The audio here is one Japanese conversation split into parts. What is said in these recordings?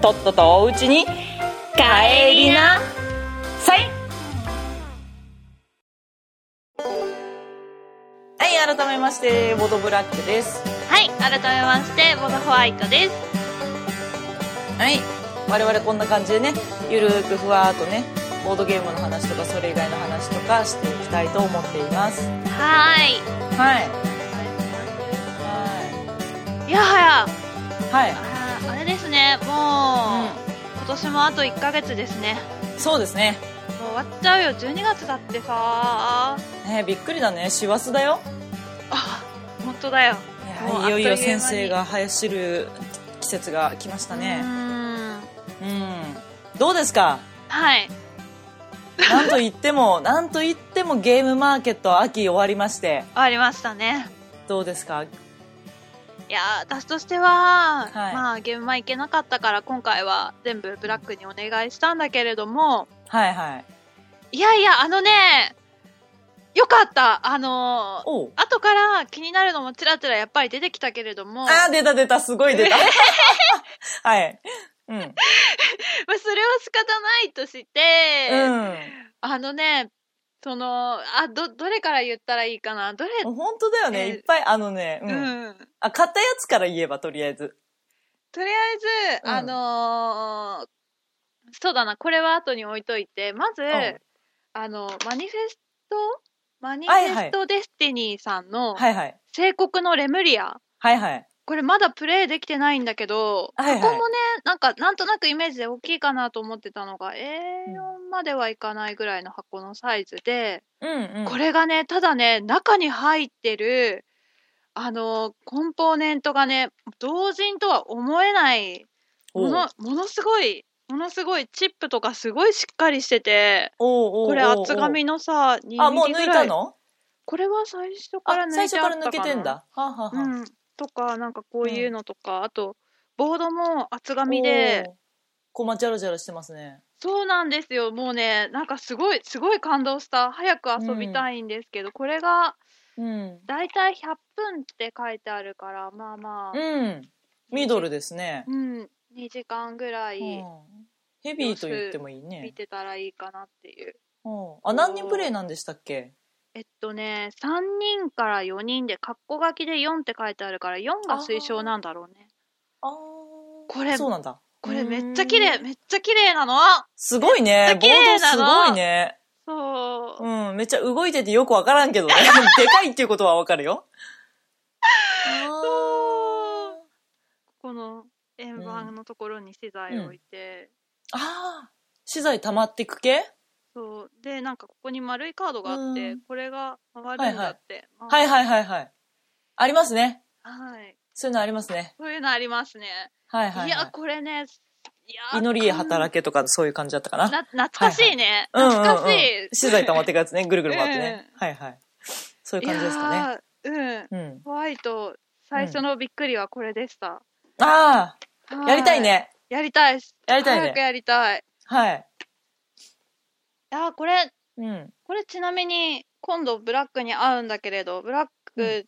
とっととおうちに、帰りな。さい。はい、改めまして、ボドブラックです。はい改めましてボドホワイトです。はい。我々こんな感じでねゆるーくふわーっとねボードゲームの話とかそれ以外の話とかしていきたいと思っています。はーい。はい。いやはや。はいあれですねもう、今年もあと1ヶ月ですね。そうですね。もう終わっちゃうよ12月だってさ。ねびっくりだね。師走だよ。あ本当だよ。いよいよ先生が走る季節が来ましたね。ん。うん。どうですか？はい。なんと言っても なんと言ってもゲームマーケット秋終わりまして。終わりましたね。どうですか？いやー私としては、はい。まあゲームマ行けなかったから今回は全部ブラックにお願いしたんだけれどもはいはい。いやいやあのねよかった。あのー後から気になるのもちらちらやっぱり出てきたけれども。あー出た出た。すごい出た。はい。うん。まあそれは仕方ないとして、うん。あのねそのあどどれから言ったらいいかな？どれ？本当だよね、えー。いっぱいあのね、ううん。ん、あ買ったやつから言えばとりあえず。とりあえず、うん。あのーそうだな、これは後に置いといて、まず、ん。あの、マニフェスト？マニフェストデスティニーさんの、はいはい。聖国のレムリア。はいはいこれまだプレイできてないんだけど、はいはい。箱もね、なんか、なんとなくイメージで大きいかなと思ってたのが、A4 まではいかないぐらいの箱のサイズで、うんうん。これがね、ただね、中に入ってる、あの、コンポーネントがね、同人とは思えないもの、ものすごい、ものすごいチップとかすごいしっかりしてて、おうおうおうこれ厚紙のさ、2ミリぐらい。あもう抜いたの？これは最初からあ抜い最初からてあったかな抜けてんだ。はあ、はあはあ。うん。とか、なんかこういうのとか、あと、ボードも厚紙で、こうまジャラジャラしてますね。そうなんですよ。もうね、なんかすごい、すごい感動した。早く遊びたいんですけど、これが、うん。だいたい100分って書いてあるから、まあまあ、うん。ミドルですね、うん、2時間ぐらいうん。ヘビーと言ってもいい見ね、てたらいいかなっていう。うん。あ何人プレイなんでしたっけ？えっとね、3人から4人で、カッコ書きで4って書いてあるから、4が推奨なんだろうね。あー。これそうなんだ。これめっちうん。ゃ綺麗、めっちゃ綺麗なの。すごいね。ボードすごいね。そう。うん、めっちゃ動いててよくわからんけどね。でかいっていうことはわかるよ。あこの円盤のところに資材を置いて、ーあー、資材溜まっていく系？そう。で、なんかここに丸いカードがあって、うんこれが回るんだって。まあはいはいはいはい。ありますね。はい。そういうのありますね。そういうのありますね。はいはい、いや、はこれね、いやい。祈りへ働けとかそういう感じだったかな。な、懐かしいね。うんうんうん懐かしい。資材溜まっていくやつね。ぐるぐる回ってね。はいはい。そういう感じですかね。いやーうん。うん。ホワイト、最初のびっくりはこれでした。ああ、はやりたい。ね。やりたい。やりたいね。早くやりたい。はい。いやーこれ、うん。これちなみに今度ブラックに合うんだけれど、ブラック、う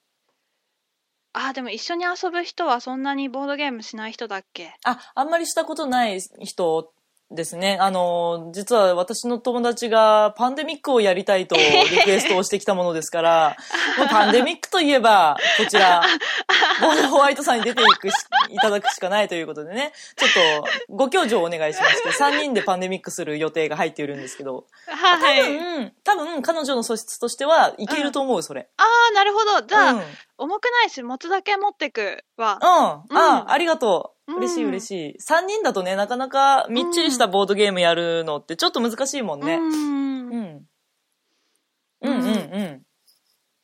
あーでも一緒に遊ぶ人はそんなにボードゲームしない人だっけ？あ、あんまりしたことない人ですね。あの、実は私の友達がパンデミックをやりたいとリクエストをしてきたものですから、もうパンデミックといえば、こちら、ボードホワイトさんに出ていくし、いただくしかないということでね、ちょっとご教授をお願いしまして、3人でパンデミックする予定が入っているんですけど、は多分、多分彼女の素質としてはいけると思う、それ。あーなるほど。じゃあ、うん。うん。重くないし持つだけ持ってくわ。あうんあ、ありがとう。うん嬉しい嬉しい。3人だとね、なかなかみっちりしたボードゲームやるのってちょっと難しいもんね。うん。ういん。うんうんうん。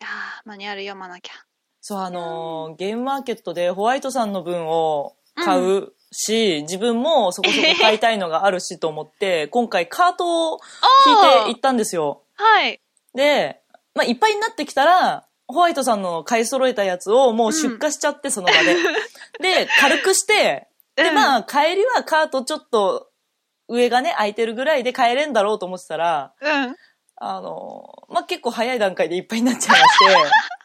やーマニュアル読まなきゃ。そう、あのーゲームマーケットでホワイトさんの分を買うし、自分もそこそこ買いたいのがあるしと思って、今回カートを引いて行ったんですよ。はい。で、まあ、いっぱいになってきたら、ホワイトさんの買い揃えたやつをもう出荷しちゃって、その場で。で、軽くして、で、うんまあ、帰りはカートちょっと上がね、空いてるぐらいで帰れんだろうと思ってたら、うん。あの、まあ、結構早い段階でいっぱいになっちゃいまして、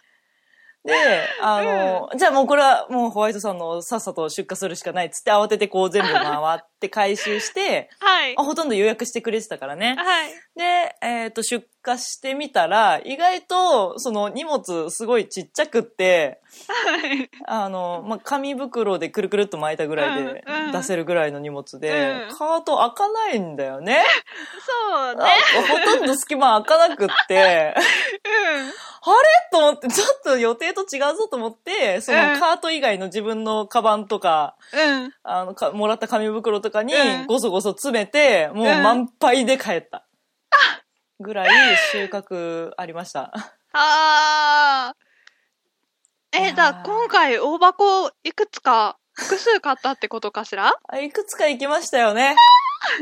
で、あの、じゃあもうこれはもうホワイトさんのさっさと出荷するしかないっつって慌ててこう全部回って回収して、はいあ。ほとんど予約してくれてたからね。はい。で、えっ、と、出荷してみたら、意外と、その荷物すごいちっちゃくって、はい。あの、まあ、紙袋でくるくるっと巻いたぐらいでうんうん出せるぐらいの荷物で、うんカート開かないんだよね。そうね。あほとんど隙間開かなくって、あれ？と思って、ちょっと予定と違うぞと思って、そのうんカート以外の自分のカバンとか、うん。うん。あの、かもらった紙袋とかにうんごそごそ詰めて、もう満杯で帰った。ぐらい収穫ありました。あー。え、じゃあ今回大箱いくつか複数買ったってことかしら？あいくつか行きましたよね。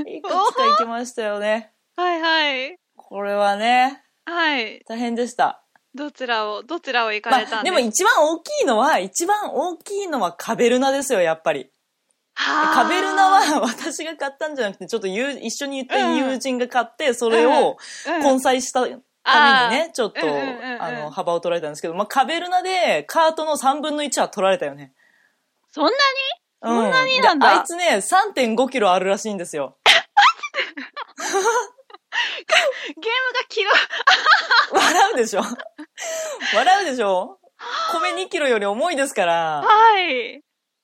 いくつか行きましたよね。はいはい。これはね、はい。大変でした。どちらを、どちらを行かまあ、れたんでも一番大きいのは、一番大きいのはカベルナですよ、やっぱり。カベルナは 私が買ったんじゃなくて、ちょっと友一緒に行った友人が買って、それをうん。混載したためにね、ちょっと、うんうんうんうん。あの、幅を取られたんですけど、まあ、カベルナでカートの3分の1は取られたよね。そんなに？そんなになんだ。であいつね、3.5キロあるらしいんですよ。ゲームがキロ、笑うでしょ？笑うでしょ？米2キロより重いですから、はい。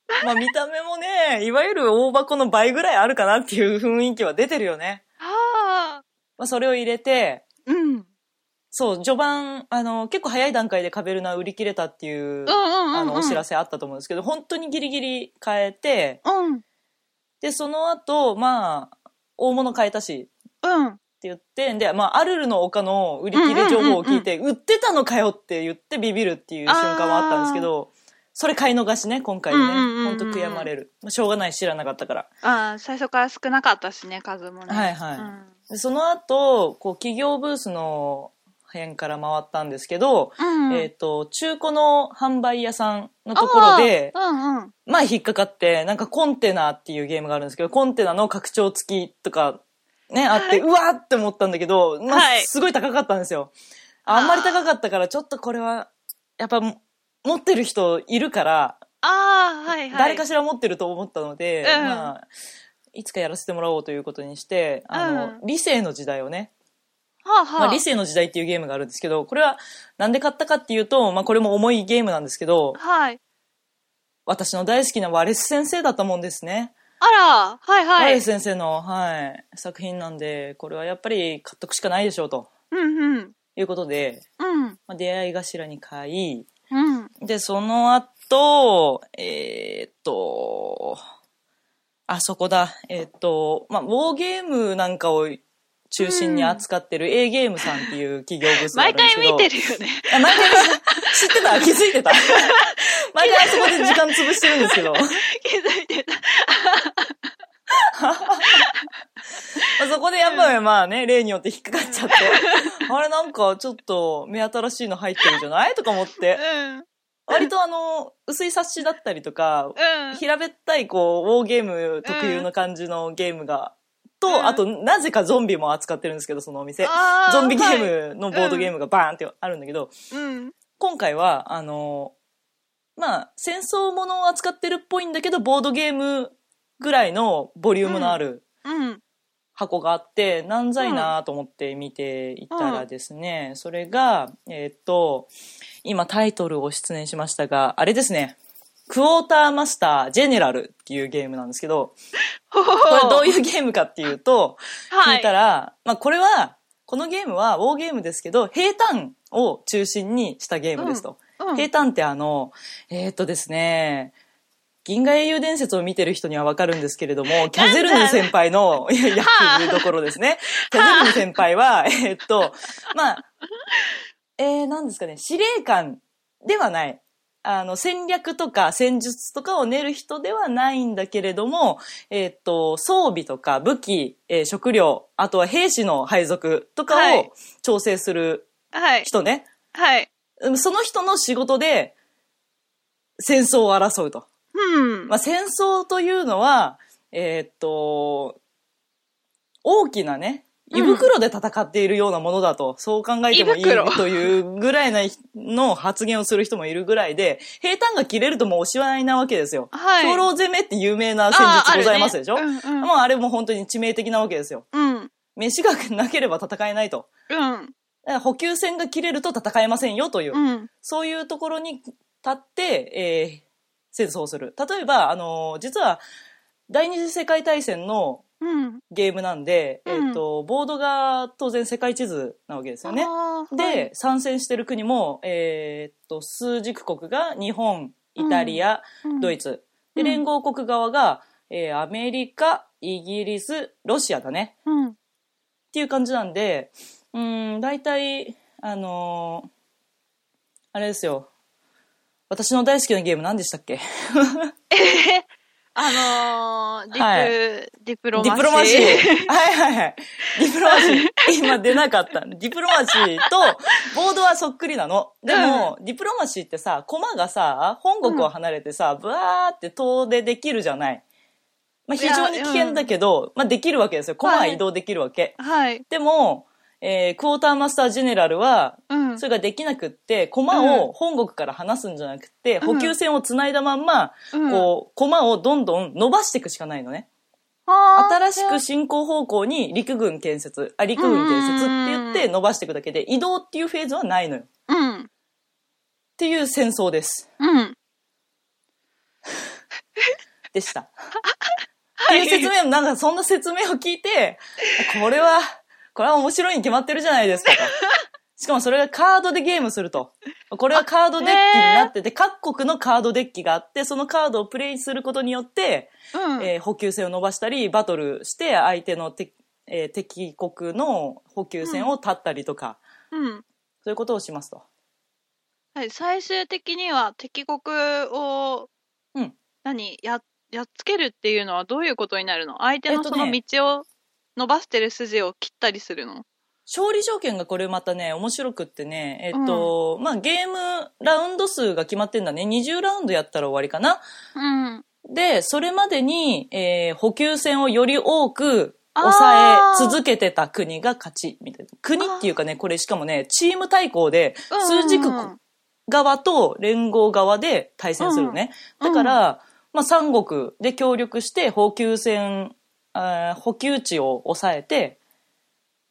まあ見た目もね、いわゆる大箱の倍ぐらいあるかなっていう雰囲気は出てるよね。はあ。まあそれを入れて、うん。そう、序盤、あの、結構早い段階でカベルナ売り切れたっていう。あの、お知らせあったと思うんですけど、本当にギリギリ買えて、うん。で、その後、まあ、大物買えたし、うん。って言って、で、まあ、アルルの丘の売り切れ情報を聞いて、売ってたのかよって言ってビビるっていう瞬間はあったんですけど、それ買い逃しね、今回ね。うんうんうんうんほんと悔やまれる。まあ、しょうがない、知らなかったから。ああ、最初から少なかったしね、数もね。はいはいうん。でその後、こう、企業ブースの辺から回ったんですけど、うん。えっ、と、中古の販売屋さんのところで、うんうん。まあ引っかかって、なんかコンテナっていうゲームがあるんですけど、コンテナの拡張付きとか、ね、あって、うわーって思ったんだけど、まあはいすごい高かったんですよ。あんまり高かったから、ちょっとこれは、やっぱ持ってる人いるから、ああ、はいはい。誰かしら持ってると思ったので、うんまあ、いつかやらせてもらおうということにして、あの、うん理性の時代をね、はあはあ。まあ、理性の時代っていうゲームがあるんですけど、これはなんで買ったかっていうと、まあこれも重いゲームなんですけど、はい。私の大好きなワレス先生だったもんですね。あら、はいはいワレス。先生の、はい、作品なんで、これはやっぱり買っとくしかないでしょうとうんうん。いうことで、うん。まあ、出会い頭に買い、うん。で、その後、えーっと、あそこだ、えーっと、まあ、ウォーゲームなんかを中心に扱ってる A ゲームさんっていう企業ブースがある毎んですけど。回見てるよね。あ毎回 知ってた？気づいてた？毎回あそこで時間潰してるんですけど。気づいてた。ま あそこでやっぱりまあね、例によって引っかかっちゃって、あれなんかちょっと目新しいの入ってるじゃない？とか思って、うん。割とあの、薄い冊子だったりとか、うん。平べったいこう、ウォーゲーム特有の感じのゲームが、と、うんあと、なぜかゾンビも扱ってるんですけど、そのお店。あーゾンビゲはいームのボードゲームがバーンってあるんだけど、うん。今回は、あの、まあ、戦争ものを扱ってるっぽいんだけど、ボードゲームぐらいのボリュームのあるうん。箱があって、なんざいなと思って見ていたらですね、それが、えーっと、今タイトルを出演しましたが、あれですね、クォーターマスタージェネラルっていうゲームなんですけど、これどほういうゲームかっていうと、はい。聞いたら、まあこれは、このゲームはウォーゲームですけど、平坦を中心にしたゲームですと。うん。平坦ってあの、えーっとですね、銀河英雄伝説を見てる人にはわかるんですけれども、キャゼルヌ先輩の いや役どころですね。キャゼルヌ先輩は、えーっと、まあ、えー、なんですかね、司令官ではない。あの、戦略とか戦術とかを練る人ではないんだけれども、えっ、と、装備とか武器、えー食料、あとは兵士の配属とかをはい調整するはい。人ね。はい。うんその人の仕事で戦争を争うと。うん。まあ、戦争というのは、えーっと、大きなね、胃袋で戦っているようなものだと、そう考えてもいいというぐらいなの発言をする人もいるぐらいで、平坦が切れるともうおしまいなわけですよ。はい兵糧攻めって有名な戦術ございますでしょ、ねうんうんもうあれも本当に致命的なわけですよ。うん。飯がなければ戦えないと。うん。だから補給線が切れると戦えませんよという、うん。そういうところに立って、えー戦争をする。例えば、あのー実は、第二次世界大戦のうん。ゲームなんで、うんえっ、と、ボードが当然世界地図なわけですよね。あーで、、参戦してる国も、えっ、と、数軸国が日本、イタリア、はいドイツ。で、うん連合国側が、えーアメリカ、イギリス、ロシアだね。うん。っていう感じなんで、うーん、大体、あのーあれですよ。私の大好きなゲーム何でしたっけ？あのー、ディプ、はいディプロデマシー。ィプロマシー。はいはいはい。ディプロマシー。今出なかった。ディプロマシーと、ボードはそっくりなの。でも、ディプロマシーってさ、コマがさ、本国を離れてさ、ブワーって遠出できるじゃない。まあ非常に危険だけど、まあできるわけですよ。コマは移動できるわけ。はい。でも、えークォーターマスタージェネラルは、うん。それができなくって、駒を本国から離すんじゃなくて、うん補給線をつないだまんま、うんこう、駒をどんどん伸ばしていくしかないのね。新しく進行方向に陸軍建設、あ、陸軍建設って言って伸ばしていくだけで、移動っていうフェーズはないのよ。っうん。ていう戦争です。うん。でした。っていう説明を、なんかそんな説明を聞いて、これは、これは面白いに決まってるじゃないですかと。しかもそれがカードでゲームすると。これはカードデッキになってて、各国のカードデッキがあって、そのカードをプレイすることによって、うん。えー補給線を伸ばしたり、バトルして相手の敵,、えー敵国の補給線を断ったりとか、うん。そういうことをしますと。はい、最終的には敵国を、うん何や、やっつけるっていうのはどういうことになるの？相手のその道を伸ばしてる筋を切ったりするの、勝利条件がこれまたね、面白くってね、えっと、まあ、ゲームラウンド数が決まってんだね。20ラウンドやったら終わりかな。うん。で、それまでに、えー補給線をより多く抑え続けてた国が勝ち、みたいな。国っていうかね、これしかもね、チーム対抗で、数軸うん側と連合側で対戦するのね。うんだから、まあ、三国で協力して補給線、あー補給地を抑えて、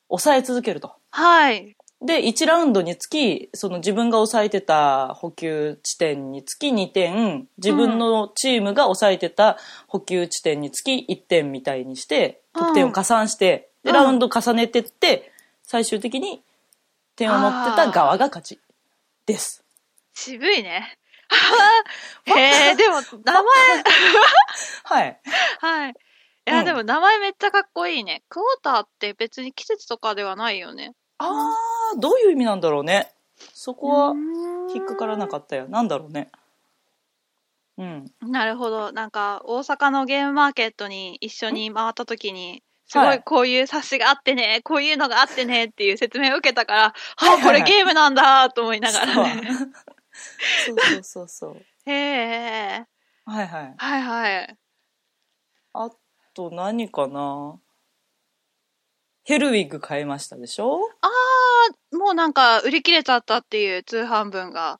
抑え続けると。はい。で、1ラウンドにつき、その自分が抑えてた補給地点につき2点、自分のチームが抑えてた補給地点につき1点みたいにして、うん得点を加算して、で、うんラウンド重ねてって、最終的に点を持ってた側が勝ち。です。渋いね。へ え、でも、名前、はい。はい。いや、うんでも名前めっちゃかっこいいね。クォーターって別に季節とかではないよね。あー、どういう意味なんだろうね。そこは引引っかからなかったよ。なんだろうね。うん。なるほど。なんか、大阪のゲームマーケットに一緒に回った時に、すごはいいこういう冊子があってね、こういうのがあってねっていう説明を受けたから、はいはいあ、これゲームなんだと思いながらね。そうそうそうそう。へえ。はいはい。はいはい。あと何かな？ヘルウィッグ買いましたでしょ？あー、もうなんか売り切れちゃったっていう通販分が。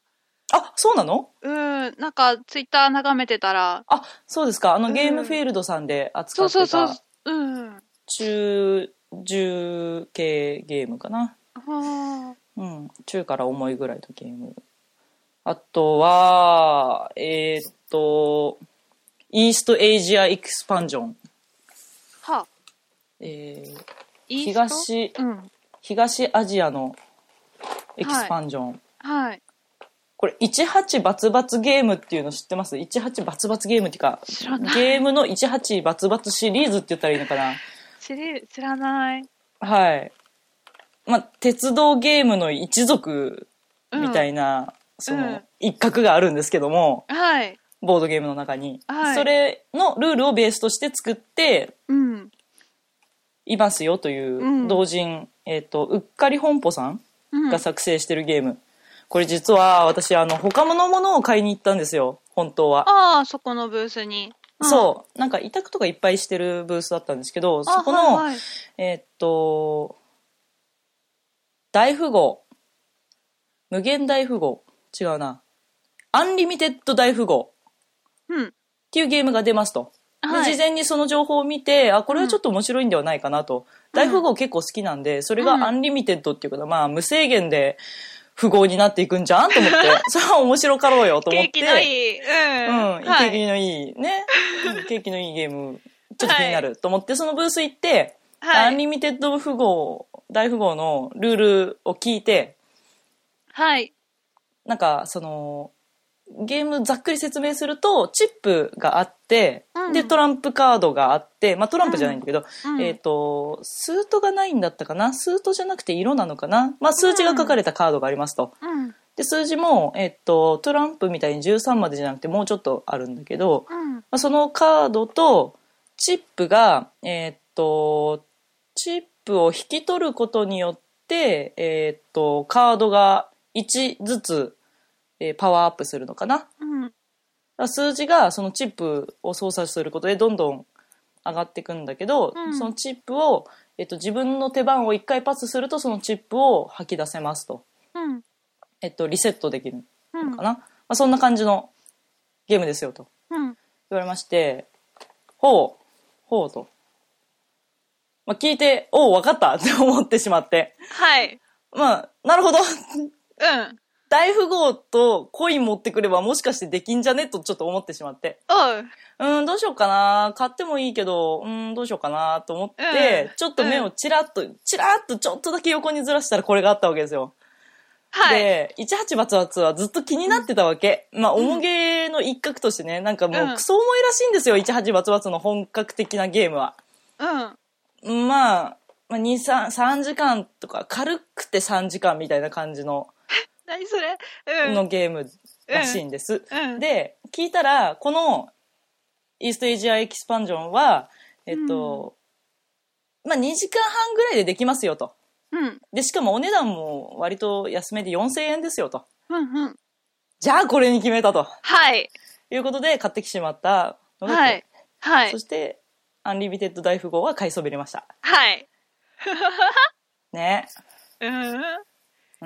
あ、そうなの？うん、なんかツイッター眺めてたら、あ、そうですか。あのうんゲームフィールドさんで扱ってそうそうそうた。うん。中、重系ゲームかな？はうん。中から重いぐらいのゲーム。あとは、えーっと、イーストエイジアエクスパンジョン。えー東、うん。東アジアのエクスパンジョン。はい。これ18バツバツゲームっていうの知ってます ?18 バツバツゲームっていうかゲームの18バツバツシリーズって言ったらいいのかな？知り、知らない。はい。まあ、鉄道ゲームの一族みたいなそうのん一角があるんですけども、はい。ボードゲームの中に。はいそれのルールをベースとして作ってうん。いますよといううん同人、えっ、と、うっかり本舗さんうん。が作成してるゲーム。これ実は私、あの、他のものを買いに行ったんですよ、本当は。ああ、そこのブースに。うんそう。なんか委託とかいっぱいしてるブースだったんですけど、あそこの、はいはいえーっと、大富豪。無限大富豪。違うな。アンリミテッド大富豪うん。っていうゲームが出ますと。ではい事前にその情報を見て、あ、これはちょっと面白いんではないかなと。大富豪結構好きなんで、それがアンリミテッドっていうことは、まあ無制限で富豪になっていくんじゃんと思って、それは面白かろうよと思って。景気のいい。うん。うん、はい景気のいいね、う ん景気のいいゲーム、ちょっと気になると思って、そのブース行って、はいアンリミテッド富豪、大富豪のルールを聞いて、はい。なんか、その、ゲームざっくり説明すると、チップがあって、うんで、トランプカードがあって、まあトランプじゃないんだけど、うんえっ、と、スートがないんだったかな？スートじゃなくて色なのかな？まあ数字が書かれたカードがありますと。うん。で、数字も、えっ、と、トランプみたいに13までじゃなくてもうちょっとあるんだけど、うん。まあそのカードとチップが、えーっと、チップを引き取ることによって、えーっと、カードが1ずつ、えーパワーアップするのかな？うん。ら数字がそのチップを操作することでどんどん上がっていくんだけど、うんそのチップを、えっと、自分の手番を1回パスするとそのチップを吐き出せますと。うん。えっと、リセットできるうんのか。な？まあ、そんな感じのゲームですよと。うん。言われまして、ほう、ほうと。まあ、聞いて、おう、わかったって思ってしまって。はい。まあ、なるほど。うん。大富豪とコイン持ってくればもしかしてできんじゃね？とちょっと思ってしまって。おう。ん、どうしようかな。買ってもいいけど、うーん、どうしようかなと思って、うんちょっと目をチラッと、チラッとちょっとだけ横にずらしたらこれがあったわけですよ。はい。で、18バツバツはずっと気になってたわけ。まあ、重げの一角としてね、なんかもうクソ重いらしいんですよ、18バツバツの本格的なゲームは。うん。まあ、まあ、2、3、3時間とか、軽くて3時間みたいな感じの、何それ？うん。のゲームらしいんです。うん。で、聞いたら、この、イーストエイジアエキスパンジョンは、えっと、まあ、2時間半ぐらいでできますよと。うん。で、しかもお値段も割と安めで4000円ですよと。うん。うん。じゃあこれに決めたと。はい。いうことで買ってきてしまったのがこれ、はい。はいそ。して、アンリミテッド大富豪は買いそびれました。はい。ね。うん。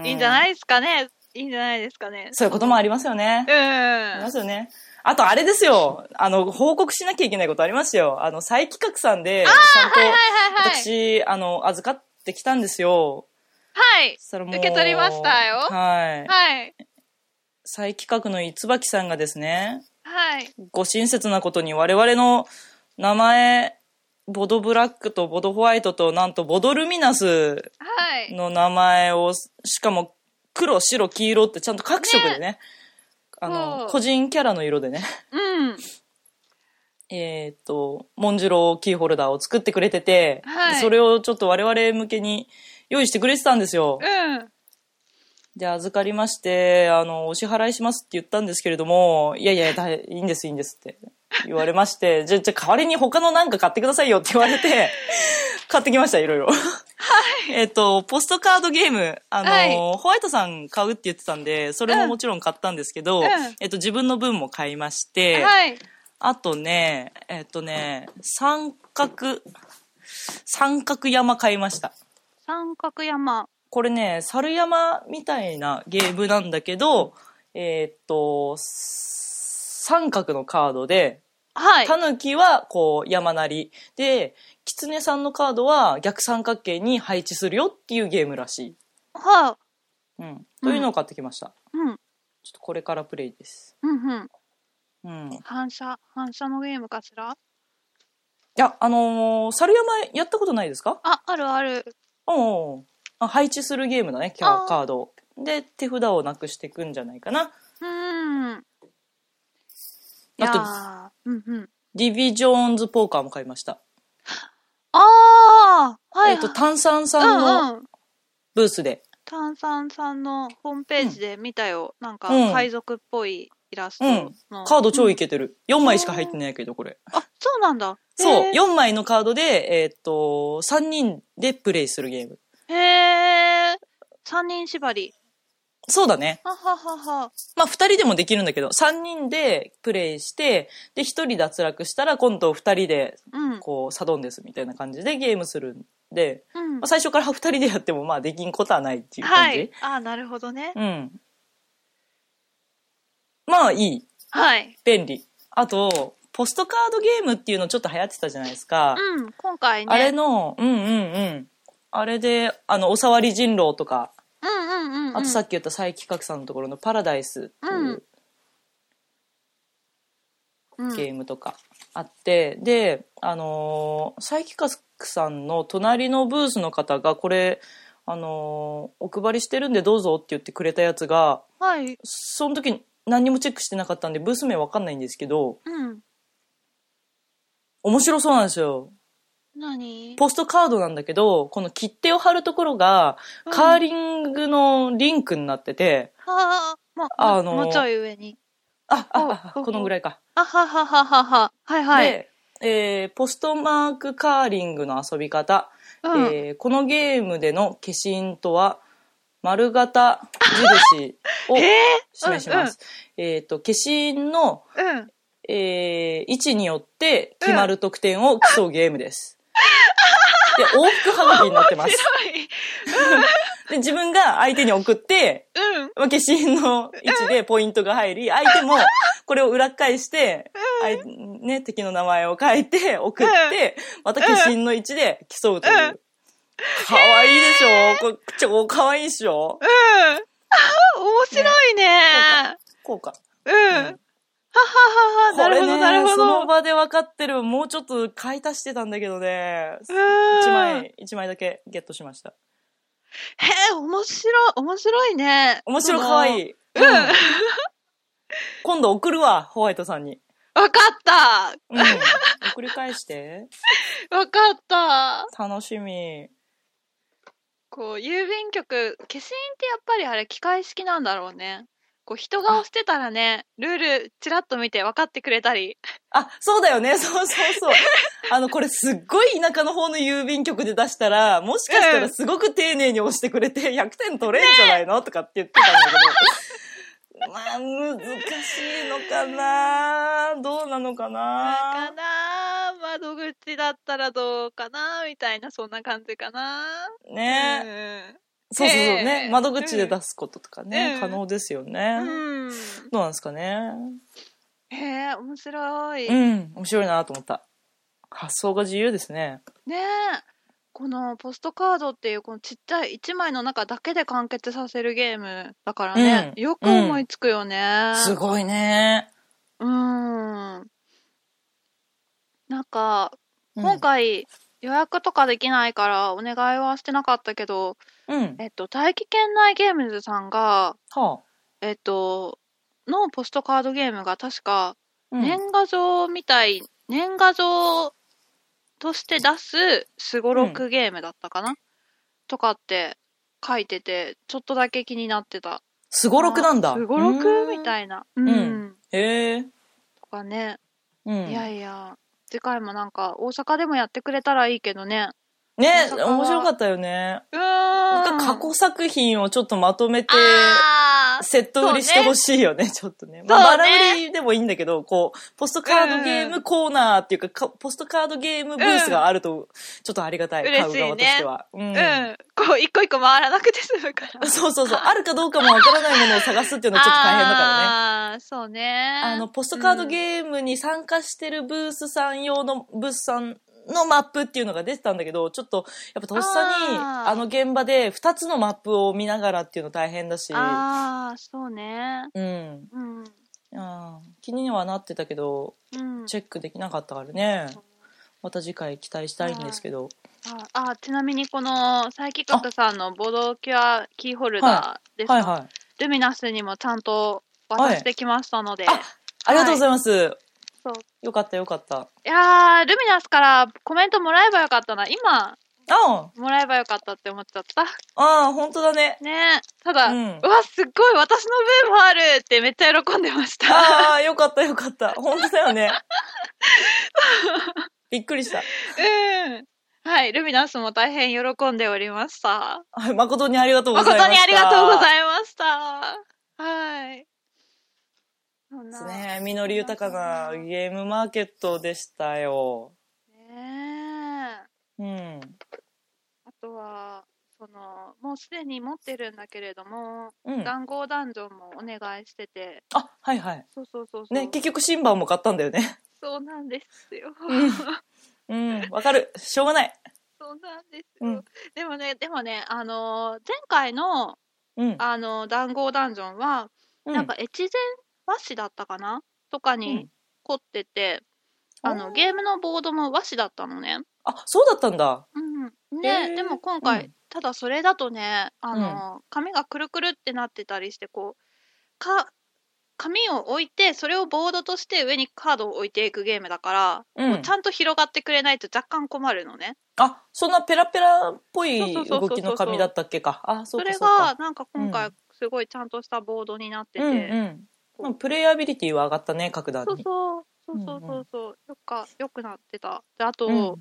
うんいいんじゃないですかね？いいんじゃないですかね？そういうこともありますよね。うん。ありますよね。あと、あれですよ。あの、報告しなきゃいけないことありますよ。あの、再企画さんで、ちゃんと。私、あの、預かってきたんですよ。はい。そしたらもう受け取りましたよはい。はい。再企画のいつばきさんがですね、はい。ご親切なことに我々の名前、ボドブラックとボドホワイトとなんとボドルミナスはい。の名前を、しかも黒、白、黄色ってちゃんと各色でね、あその、う個人キャラの色でね、うん。えっ、と、モンジュローキーホルダーを作ってくれてて、はいそれをちょっと我々向けに用意してくれてたんですよ。うん。で、預かりまして、あの、お支払いしますって言ったんですけれども、いやいや、いいんです、いいんですって言われまして、じゃ、じゃ、代わりに他のなんか買ってくださいよって言われて、買ってきました、いろいろ。えっと、ポストカードゲーム、あの、はいホワイトさん買うって言ってたんで、それももちろん買ったんですけど、うんえっと、自分の分も買いまして、はい。あとね、えっとね、三角、三角山買いました。三角山。これね、猿山みたいなゲームなんだけど、えーっと、三角のカードで、はい。タヌキはこう山なり。で、キツネさんのカードは逆三角形に配置するよっていうゲームらしい。はうん。というのを買ってきました。い。うん。ちょっとこれからプレイです。うんうん。うん。い反射、反射のゲームかしら？や、あのー猿山やったことないですか？あ、あるある。おうあ配置するゲームだね、キあーャカードを。で、手札をなくしていくんじゃないかな。うーん。あーうんうん。ディビジョーンズポーカーも買いました。ああはい。えっ、と、炭酸うさんのんうん。ブースで炭酸さんのホームページで見たよ。なんか、うん海賊っぽいイラストうんの。カード超いい、けてる。4枚しか入ってないけど、これ。あ、そうなんだ。そう、へ4枚のカードで、えーっと、3人でプレイするゲーム。ーへー。三人縛り。そうだね。はははは。まあ、2人でもできるんだけど、3人でプレイして、で、1人脱落したら、今度2人で、うん。こう、サドンデスみたいな感じでゲームするんで、うんまあ、。最初から2人でやっても、まあ、できんことはないっていうは感じ。い。あ、なるほどね。うん。まあ、いい。はい。便利。あと、ポストカードゲームっていうのちょっと流行ってたじゃないですか。うん。今回ね。あれの、うんうんうん。あれで、あの、おさわり人狼とか、うんうんうんうん。あとさっき言った佐伯角さんのところのパラダイスっていううんゲームとかあって、で、あのー佐伯角さんの隣のブースの方が、これ、あのーお配りしてるんでどうぞって言ってくれたやつが、はい。その時何にもチェックしてなかったんで、ブース名わかんないんですけど、うん。面白そうなんですよ。何？ポストカードなんだけど、この切手を貼るところが、うんカーリングのリンクになってて、はあ、もう、あのーもうちょい上に。あ、あ、このぐらいか。あははははは。はいはい。で、えーポストマークカーリングの遊び方、うん。えーこのゲームでの消印とは、丸型印を 示します。えっ、と、消印の、うん。えー位置によって決まる得点を競うゲームです。で、往復はがきになってます。で、自分が相手に送って、うん。まあ消印の位置でポイントが入り、相手もこれを裏返して、相ね、敵の名前を書いて送って、また消印の位置で競うというう。かわいいでしょ？これ超かわいいでしょ？うん。あ面白いね。こうか。うん。はははは。なるほど、なるほそのど。場で分かってる。もうちょっと買い足してたんだけどね。うん。一枚、一枚だけゲットしました。へえ、面白い、面白いね。面白かわいい。い。うん。今度送るわ、ホワイトさんに。わかった。うん。送り返して。わかった。楽しみ。こう、郵便局、消印ってやっぱりあれ機械式なんだろうね。こう、人が押してたらね、ルールチラッと見て分かってくれたり。あ、そうだよね。そうそうそう。あの、これすっごい田舎の方の郵便局で出したら、もしかしたらすごく丁寧に押してくれて100点取れんじゃないの、とかって言ってたんだけど。まあ、難しいのかなどうなのかかなな窓口だったらどうかなみたいな、そんな感じかな。ね、ねそうそうそうね、ええ窓口で出すこととかね、うん可能ですよね。うん。どうなんですかね。へえ、面白い。うん、面白いなと思った。発想が自由ですね。ねえ。このポストカードっていうこのちっちゃい1枚の中だけで完結させるゲームだからね、うんよく思いつくよね。すごいね。うん。なんか、うん今回予約とかできないからお願いはしてなかったけど、うん。えっと、大気圏内ゲームズさんが、はえっと、のポストカードゲームが確か、あ。うん年賀状みたい、年賀状として出すすごろくゲームだったかな、とかって書いてて、ちょっとだけ気になってた。すごろくなんだ。すごろく？みい。たいな。うん。んへえ。とかね。うん。いやいや、次回もなんか大阪でもやってくれたらいいけどね。ね、面白かったよね。うーん。過去作品をちょっとまとめて、あーセット売りしてほしいよね、ちょっとね。まあ、バラ売りでもいいんだけど、こう、ポストカードゲームコーナーっていうか、かポストカードゲームブースがあると、ちょっとありがたい、買う側としては。うんうん。こう、一個一個回らなくて済むから。そうそうそう。あるかどうかもわからないものを探すっていうのはちょっと大変だからね。ああ、そうね。あの、ポストカードゲームに参加してるブースさん用の、ブースさんのマップっていうのが出てたんだけど、ちょっと、やっぱとっさに、あの現場で2つのマップを見ながらっていうの大変だし、ああ、そうね。うん。うん。あー気にはなってたけど、うん。チェックできなかったからね。また次回期待したいんですけど。ああ、ちなみにこの、佐伯角さんのボドキュアキーホルダーです、はいはい。ルミナスにもちゃんと渡してきましたので。あありがとうございます。そうよかったよかった。いやー、ルミナスからコメントもらえばよかったな。今、あもらえばよかったって思っちゃった。あ、ああ、本当だね。ねただ、ううんわ、すっごい私の分もあるってめっちゃ喜んでました。ああ、よかったよかった。本当だよね。びっくりした。うん。はい、ルミナスも大変喜んでおりました。はい、誠にありがとうございました。誠にありがとうごいざいました。はい。ね実り豊かなゲームマーケットでしたよ。ねえ。うん。あとは、その、もうすでに持ってるんだけれども、うん。談合ダンジョンもお願いしてて、あ、はいはい。そうそうそうそう。ね、結局シンバーも買ったんだよね。そうなんですよ。うん。わかる。しょうがない。そうなんですよ。うんでもね、でもね、あのー前回の、うん。あのー談合ダンジョンは、うなんか、越前和紙だったかな？とかうにん凝ってて、あの、ーゲームのボードも和紙だったのね。あ、そうだったんだ。うん。へーで、でも今回、うんただそれだとね、あのー紙がくるくるってなってたりして、こう、か、紙を置いて、それをボードとして上にカードを置いていくゲームだから、うんちゃんと広がってくれないと若干困るのね。あ、そんなペラペラっぽい動きの紙だったっけか。あ、そそうそうかが、。なんか今回うん、すごいちゃんとしたボードになってて、うんうん。まあプレイアビリティは上がったね、格段に。そうそう、そうそうそうそう、よか、よくなってた。で、あと、うん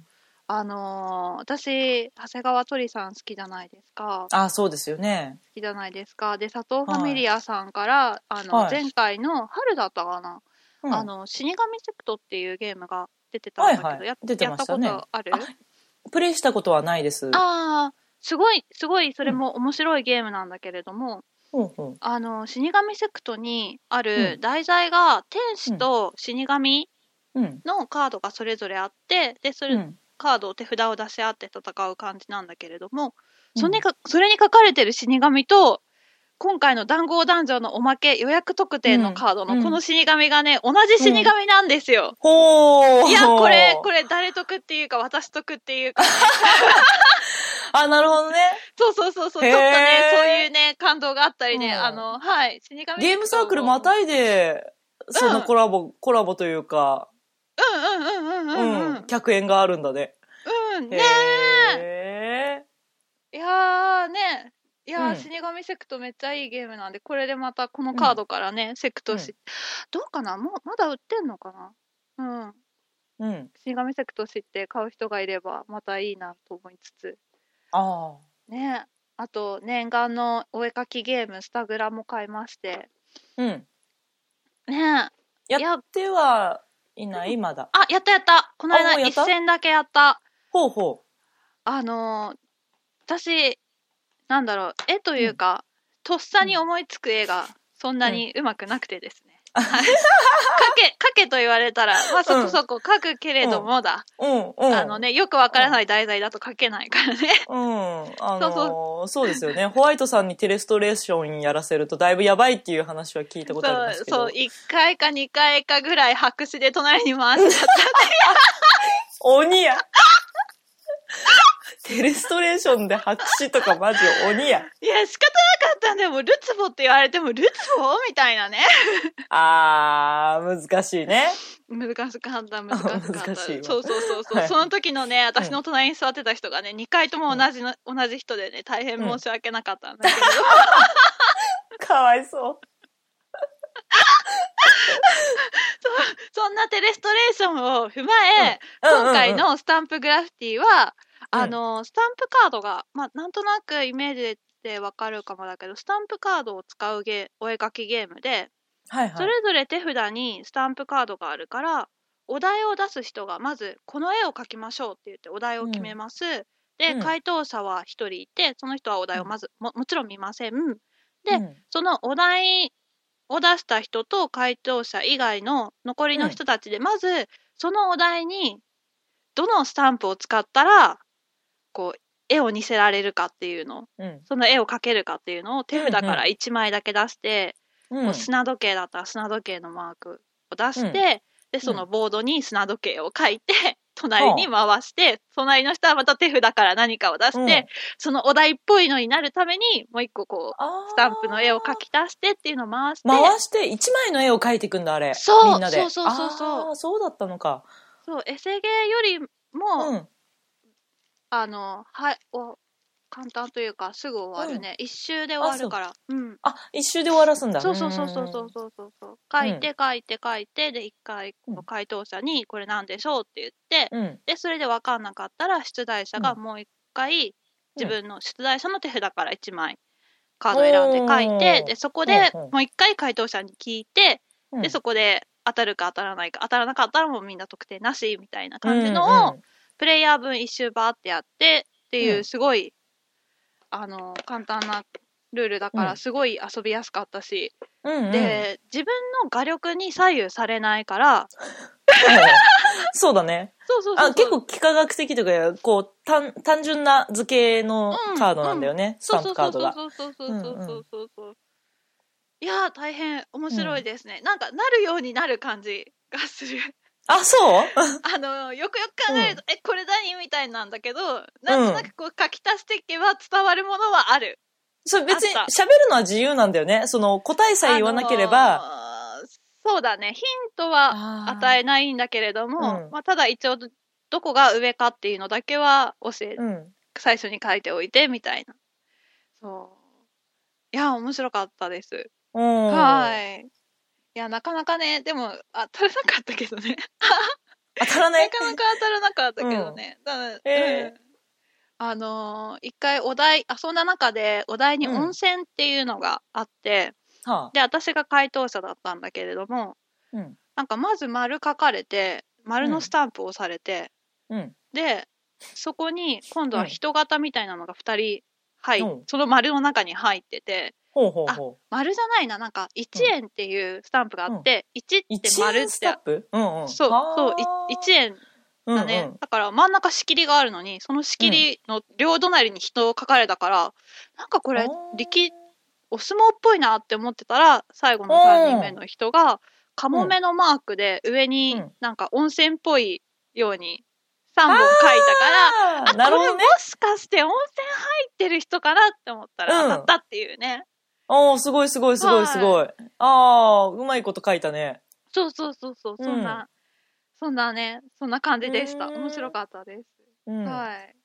あのー私、長谷川鳥さん好きじゃないですか。あ、そうですよね。好きじゃないですか。で、佐藤ファミリアさんから、あの、はい前回の春だったかな、うんあの、死神セクトっていうゲームが出てたんだけど、はいはいや出てやったこましたねとある？あプレイしたことはないです。ああ、すごい、すごい、それも面白いゲームなんだけれども、ほうほうあの、死神セクトにあうん。る題材が、天使と死神うん。のカードがそれぞれあって、で、それ、うん。カードを手札を出し合って戦う感じなんだけれども、うん。それにかそれに書かれてる死神と、今回の談合男女のおまけ予約特典のカードうん。のこの死神がね、同じ死神なんですよ。いや、これ、これ誰得っていうか私得っていうか、あ、なるほどね。そうそうそうそう、ちょっとね、そういうね、感動があったりね、うんあの、はい、死神ゲームサークルまたいで、そのコラボ、コラボというか、うんうんうんうんうんうん。うん、客演があるんだね。うん、ねへいやーね、いやー、うん死神セクトめっちゃいいゲームなんで、これでまたこのカードからね、セクトし、どうかな？もう、まだ売ってんのかな？うん。ーうん。死神セクト知って買う人がいれば、またいいなと思いつつ。あねあと、念願のお絵かきゲーム、スタグラも買いまして。あ。うん。ねやってはいないまだ。あ、やったやったこの間一あもうやった？戦だけやった。ほうほあのー私、なんだろう、絵というか、とっさに思いつく絵がそんなにうまくなくてですね。はい 書け、書けと言われたら、まあそこそこ書くけれどもだ。う。うん、うん。あのね、よくわからない題材だと書けないからね。うん。あのーそうそうですよね。ホワイトさんにテレストレーションやらせるとだいぶやばいっていう話は聞いたことありまそう、すけど。そう、1回か2回かぐらい白紙で隣に回しちゃっ 鬼や テレストレーションで白紙とかマジ鬼や。た。いや、仕方なかったんだよ。もう、ルツボって言われても、ルツボみたいなね。あー、難しいね。難しかった、難しかった。難しいわそうそうそうそう、はいその時のね、私の隣に座ってた人がね、2回とも同じの、同じ人でね、大変申し訳なかったんだけど、かわいそう。そんなテレストレーションを踏まえ、うんうんうん今回のスタンプグラフィティは、うんあの、スタンプカードが、まあ、なんとなくイメージでわかるかもだけど、スタンプカードを使うゲーお絵描きゲームで、はいはい。それぞれ手札にスタンプカードがあるから、お題を出す人がまずこの絵を描きましょうって言ってお題を決めます。で、うん回答者は1人いて、その人はお題をまず、ももちろん見ません。でうんそのお題を出した人と回答者以外の残りの人たちで、まずそのお題にどのスタンプを使ったら、こう、絵を似せられるかっていうの、うん。その絵を描けるかっていうのを手札から1枚だけ出して、うんこう砂時計だったら砂時計のマークを出して、うんで、そのボードに砂時計を書いて、隣に回して、隣の人はまた手札から何かを出して、うんそのお題っぽいのになるために、もう一個こう、スタンプの絵を描き出してっていうのを回して、回して一枚の絵を描いていくんだ、あれ。そうみんなで。そうそうそうそうそうだったのか。そう、エセゲーよりも、うん。あの、はい、お、簡単というか、すぐ終わるね。一周で終わるから。うん。あ、一周で終わらすんだ。そうそうそうそうそうそうそうそう。書いて書いて書いて、で、一回、この回答者に、これなんでしょうって言って、うん。うん。で、それで分かんなかったら、出題者がもう一回、自分の出題者の手札から1枚、カード選んで書いてで、そこでうんうんもう一回回答者に聞いて、うんで、そこで当たるか当たらないか、当たらなかったらもうみんな得点なし、みたいな感じのを、プレイヤー分一周バーってやってっていうう、んすごい、あの、簡単なルールだかうんら、すごい遊びやすかったし、うんうん、うん、で、自分の画力に左右されないから、そうだね。そうそうそう結構幾何学的というか、こう、単単純な図形のカードなんだよね、スタンプカードが。そうそうそうそうそううんそうそうそう。いやー、大変面白いですね。なんか、なるようになる感じがする。あ、そう？あの、よくよく考えると、え、これ何みたいなんだけど、なんとなくこう書き足していけば伝わるものはある。それ別に喋るのは自由なんだよね。その答えさえ言わなければ。あのーそうだね。ヒントは与えないんだけれども、うんまあ、ただ一応ど、どこが上かっていうのだけは教え、うん。最初に書いておいて、みたいな。そう。いや、面白かったです。うん。はい。いや、なかなかね、でも、当たらなかったけどね。当たらなないかなか当たらなかったけどね。うんあのー一回お題、遊んだ中でお題にうん温泉っていうのがあって、はあ。で、私が回答者だったんだけれども、うん。なんかまず丸書かれて、丸のスタンプを押されて、うん。で、そこに今度は人型みたいなのが2人入っ、うんその丸の中に入ってて、ほうほうほう。丸じゃないな、なんか1円っていうスタンプがあって、1って一丸っスタッ、プ？うんうん。そう、そう、い1円だね、だから真ん中仕切りがあるのに、その仕切りの両隣に人を書かれたから、なんかこれ力、お相撲っぽいなって思ってたら、最後の3人目の人が、カモメのマークで上にうん。なんか温泉っぽいように3本書いたから、あー。なるほどね。これもしかして温ってる人かなって思ったらうん当たったっていうね。おーすごいすごいすごいすごい。ああ、うまいこと書いたね。そうそうそうそう、そんな、そんなね、そんな感じでした。うん面白かったです。うん。はい。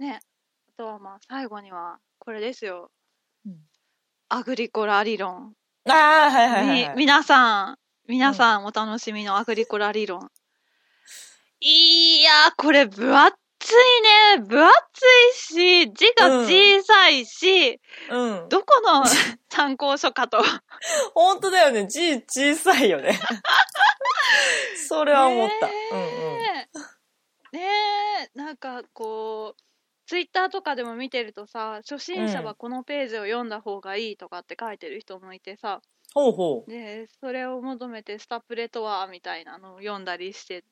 ね。あとはまあ最後にはこれですよ。うんアグリコラ理論。ああ、はいはいはいみはい。皆さん、皆さんお楽しみのアグリコラ理論。いやー、これ分厚いね。分厚いし、字が小さいし、うん。どこの 参考書かと。本当だよね。字小さいよね。それは思った。ねうんうん。えねえなんかこうツイッターとかでも見てるとさ初心者はこのページを読んだ方がいいとかって書いてる人もいてさ、ほうほう。でそれを求めてスタプレとはみたいなのを読んだりして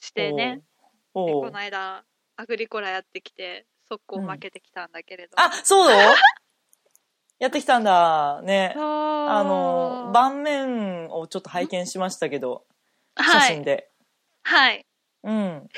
してねでこの間アグリコラやってきて速攻負けてきたんだけれど、あ、そう？やってきたんだ。ね。ああの、盤面をちょっと拝見しましたけど、写はい、真で。はい、うん。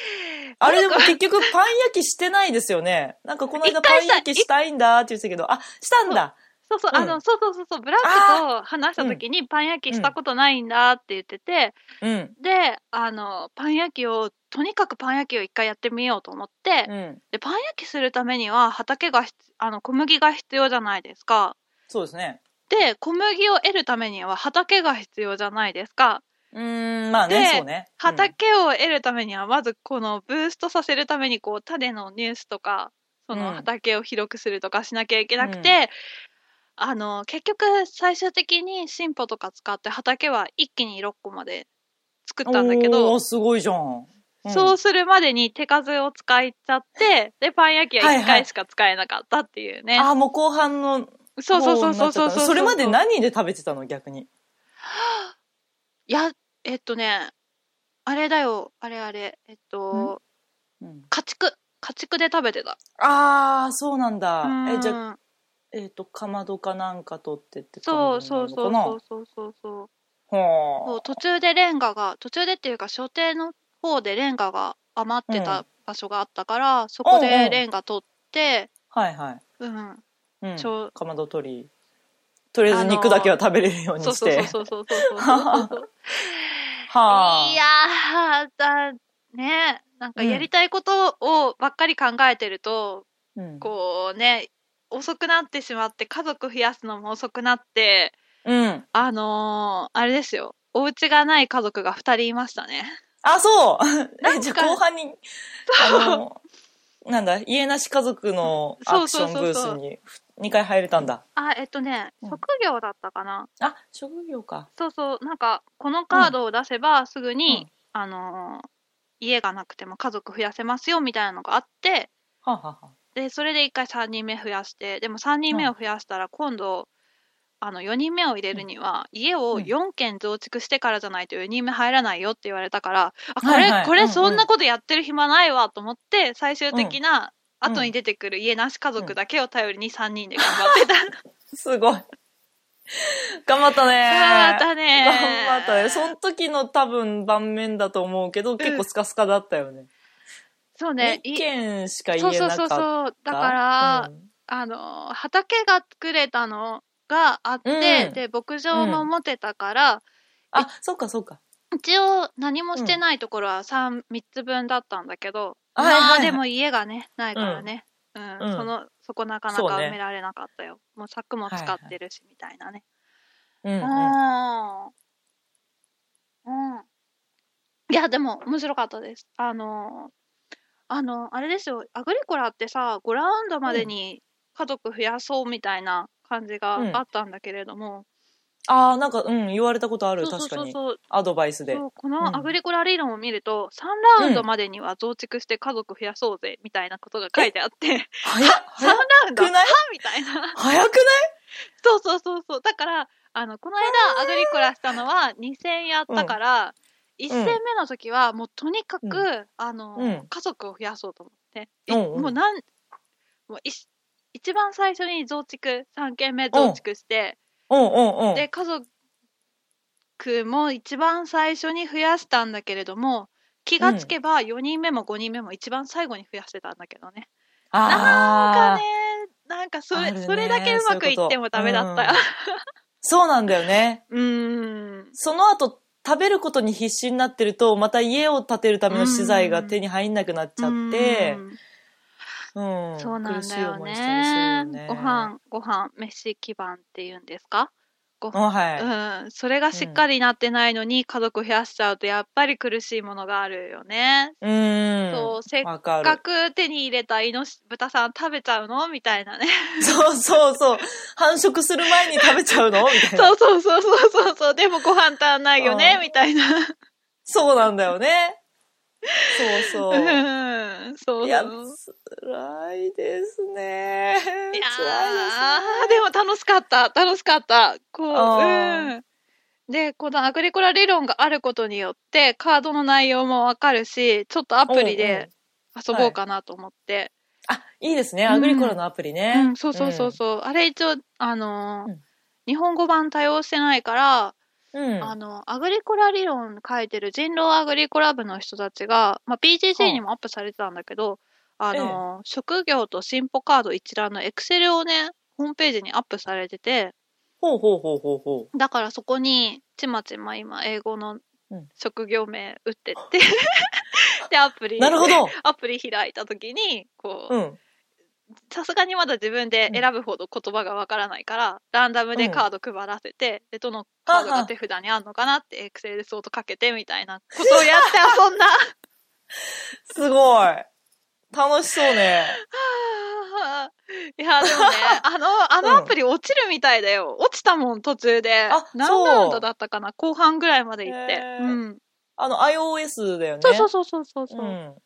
あれでも結局パン焼きしてないですよね。なんかこの間パン焼きしたいんだって言ってたけど、あ、したんだ。そうそう、うんあのそうそうそうそうブラックと話した時にパン焼きしたことないんだって言ってて、うん。で、あの、パン焼きを、とにかくパン焼きを一回やってみようと思って、うん。で、パン焼きするためには畑が必、あの、小麦が必要じゃないですか。そうですね。で、小麦を得るためには畑が必要じゃないですか。うーん、まあね、でそうね。畑を得るためには、まずこのブーストさせるために、こう、種のニュースとか、そのうん畑を広くするとかしなきゃいけなくて、あの、結局、最終的に進歩とか使って畑は一気に6個まで作ったんだけどすごいじゃん。んそうするまでに手数を使いちゃって、で、パン焼きは1はいはい回しか使えなかったっていうね。あー、もう後半の。そうそうそうそうそうそれまで何で食べてたの逆に？いや、えっとね、あれだよ、あれあれ、えっと、うん、家畜。家畜で食べてた。ああ、そうなんだ。え、じゃあ、あ、えっ、と、かまどかなんか取ってってそうそうそう感そうそうそうそう。じなのかなそう途中でレンガが、途中でっていうか、所定の方でレンガが余ってた場所があったから、そこうんうんでレンガ取って、はいはい。うん、うんちょかまど取り。とりあえず肉だけは食べれるようにそうそうして。そうそうそうそうそうそう。はあ。いやー、だ、ねなんかやりたいことをばっかり考えてると、うん。こうね、遅くなってしまって、家族増やすのも遅くなって、うん。あのーあれですよ。お家がない家族が2人いましたね。あ、そうじゃあ後半に、あの、なんだ、家なし家族のアクションブースに2回入れたんだ。あ、えっとね、うん職業だったかな。あ、職業か。そうそう、なんか、このカードを出せばすぐに、うんあのー家がなくても家族増やせますよみたいなのがあって、はあ、はあはあ、で、それで1回3人目増やして、でも3人目を増やしたら今度、あの4人目を入れるには、家をうん。4軒増築してからじゃないと4人目入らないよって言われたから、あ、これ、これそんなことやってる暇ないわと思って、最終的なうん。後に出てくる家なし家族だけを頼りに3人で頑張ってた。すごい。頑張ったね。頑張ったね。頑張ったね。その時の多分盤面だと思うけど、結構スカスカだったよね。そうね。い一軒しか言そうそうえなかった。そうそう。だから、うんあの、畑が作れたのがあって、うんで、牧場も持てたから、あ、そうかそうか。一応何もしてないところは 3, 3つ分だったんだけど、はいはいはいまあでも家がね、ないからね。うん、うんその、そこなかなそうねか埋められなかったよ。もう柵も使ってるし、みたいなね。うん、うん。うん。うん。いや、でも面白かったです。あの、あの、あれですよ、アグリコラってさ、5ラウンドまでに家族増やそうみたいな感じがうんあったんだけれども、ああ、なんか、うん、言われたことある。そうそう確かに。そうそう、アドバイスで。そうこうんのアグリコラ理論を見ると、3ラウンドまでには増築して家族増やそうぜみたいなことが書いてあって、早っ3早ラウンド？くない？はみたいな。早くそうそうそうそう。だから、あの、この間アグリコラしたのは2戦やったから、1戦目の時はもうとにかく、うあの、うん家族を増やそうと思って。いうんうんもうなん、もういし一番最初に増築、3軒目増築して、うんうんうん。で、家族も一番最初に増やしたんだけれども、気がつけば4人目も5人目も一番最後に増やしてたんだけどね。なんかああ、ね、なんかそれ、ねそれだけうまくいってもダメだったよ。そうなんだよね。うーん。その後、食べることに必死になってると、また家を建てるための資材が手に入んなくなっちゃってう、んうん。そうなん苦しいだよ思いしたりするねよね。ご飯、ご飯、飯基盤っていうんですかはい。うん。それがしっかりなってないのに家族増やしちゃうとやっぱり苦しいものがあるよね。うーん。そう、せっわか。く手に入れたイノシ豚さん食べちゃうのみたいなね。そうそうそう。繁殖する前に食べちゃうのみたいな。そうそうそうそうそうそう。でもご飯足んないよねうんみたいな。そうなんだよね。そうそう。うん。そう。いや、辛いですね。いや辛ーでも楽しかった。楽しかった。こう、あうーん。で、このアグリコラ理論があることによって、カードの内容もわかるし、ちょっとアプリで遊ぼうかなと思って。あ、いいですね。アグリコラのアプリね。うん、そうそうそうそう。あれ一応、あのーうん日本語版対応してないから、うん。うん。あの、アグリコラ理論書いてる人狼アグリコラ部の人たちが、まあ、PGC にもアップされてたんだけど、あの、職業と進歩カード一覧のエクセルをね、ホームページにアップされてて、ほうほうほうほうほだからそこに、ちまちま今、英語のうん職業名打ってって、で、アプリ、う。なるほど。アプリ開いたときに、こう、うん。さすがにまだ自分で選ぶほど言葉がわからないから、ランダムでカード配らせて、で、どのカードが手札にあるのかなって、エクセルで相当かけてみたいなことをやって遊んだ。すごい。楽しそうね。いや、でもね、あの、あのアプリ落ちるみたいだよ。落ちたもん、途中で。あ何ラウンドだったかな？後半ぐらいまで行って。うん。あの、iOS だよね。そうそうそうそうそう。ううん。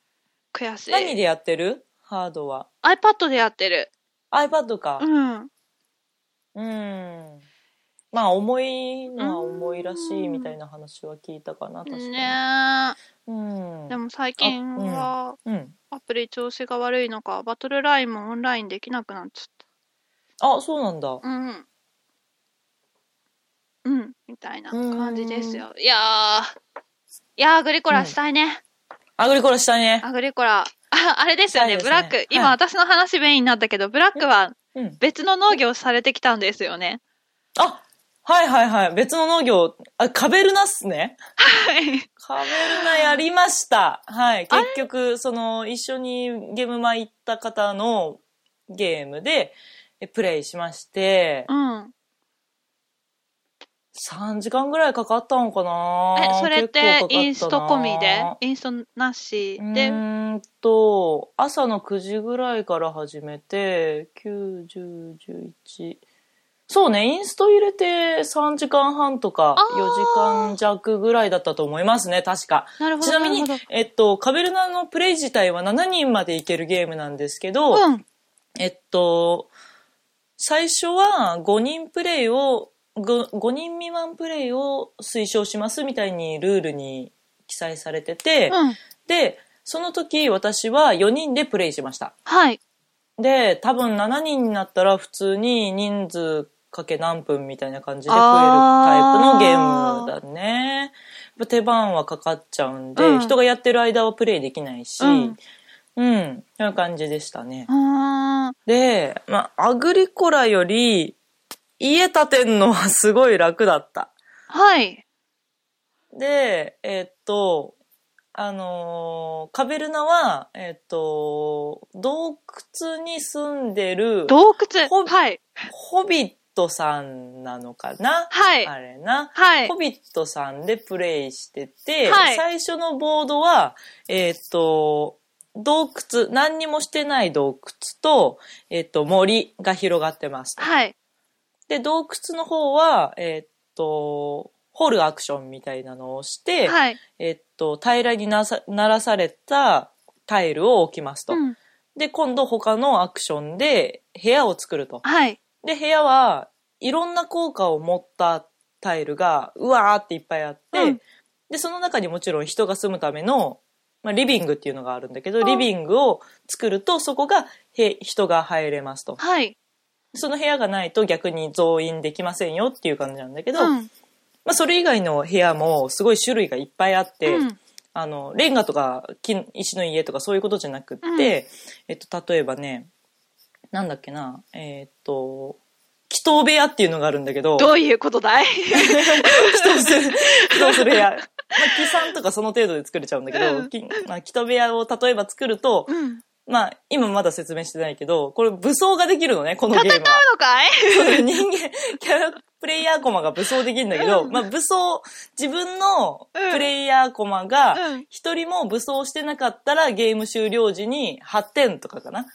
悔しい。何でやってる？ハードは。iPad でやってる。iPad かう。ん。うん。まあ、重いのは重いらしいみたいな話は聞いたかな、確かに。ねうんえ。で。も最近は、うん。アプリ調子が悪いのか、バトルラインもオンラインできなくなっちあ、そうなんだゃっ。た。うん。うん、みたいな感じですよ。いやー、いやー、アグリコラしたいね。アグリコラしたいね。アグリコラ。あ、あれですよね、ねブラック。今、はい私の話メインになったけど、ブラックはうん。別の農業されてきたんですよね。あ、はいはいはい。別の農業、あ、カベルナっすね。はい。カベルナやりました。はい。結局、その、一緒にゲームマ行った方のゲームで、えプレイしまして、うん。3時間ぐらいかかったのかなえ、それってインスト込みで？インストなしうで、ーんと、朝の9時ぐらいから始めて、9、10、11。そうね、インスト入れて3時間半とかあー4時間弱ぐらいだったと思いますね、確か。なるほど。ちなみにえっと、カベルナのプレイ自体は7人までいけるゲームなんですけど、うん。えっと、最初は5人プレイを、5, 5人未満プレイを推奨しますみたいにルールに記載されてて、うん。で、その時私は4人でプレイしました。はい。で、多分7人になったら普通に人数かけ何分みたいな感じで増えるタイプのゲームだね。手番はかかっちゃうんで、うん人がやってる間はプレイできないし、うんうん、そういう感じでしたね。で、まあ、アグリコラより家建てんのはすごい楽だった。はい。で、えっと、あのーカベルナは、えっと、洞窟に住んでる洞窟ほはい。ホビットさんなのかな、はい。あれな。はいホ。ビットさんでプレイしてて、はい最初のボードは、えっと、洞窟、何にもしてない洞窟と、えっと、森が広がってます。はい。で、洞窟の方は、えっと、掘るアクションみたいなのをして、はい。えっと、平らにならされたタイルを置きますと。うん。で、今度他のアクションで部屋を作ると。はい。で、部屋はいろんな効果を持ったタイルがうわーっていっぱいあって、うんで、その中にもちろん人が住むための、まあ、リビングっていうのがあるんだけど、うんリビングを作るとそこがへ人が入れますと。はい。その部屋がないと逆に増員できませんよっていう感じなんだけど、うん。まあ、それ以外の部屋もすごい種類がいっぱいあって、うんあの、レンガとか木石の家とかそういうことじゃなくって、うんえっと、例えばね、なんだっけな、えっと、祈祷部屋っていうのがあるんだけど、どういうことだい？祈祷する、祈祷する部屋。まあ、木さんとかその程度で作れちゃうんだけど、うんきまあ、祈祷部屋を例えば作ると、うん。まあ、今まだ説明してないけど、これ武装ができるのね、このゲ戦うームは。のかい？そう人間、キャラ、プレイヤーコマが武装できるんだけど、まあ武装、自分のプレイヤーコマがうん、一人も武装してなかったらゲーム終了時に8点とかかな。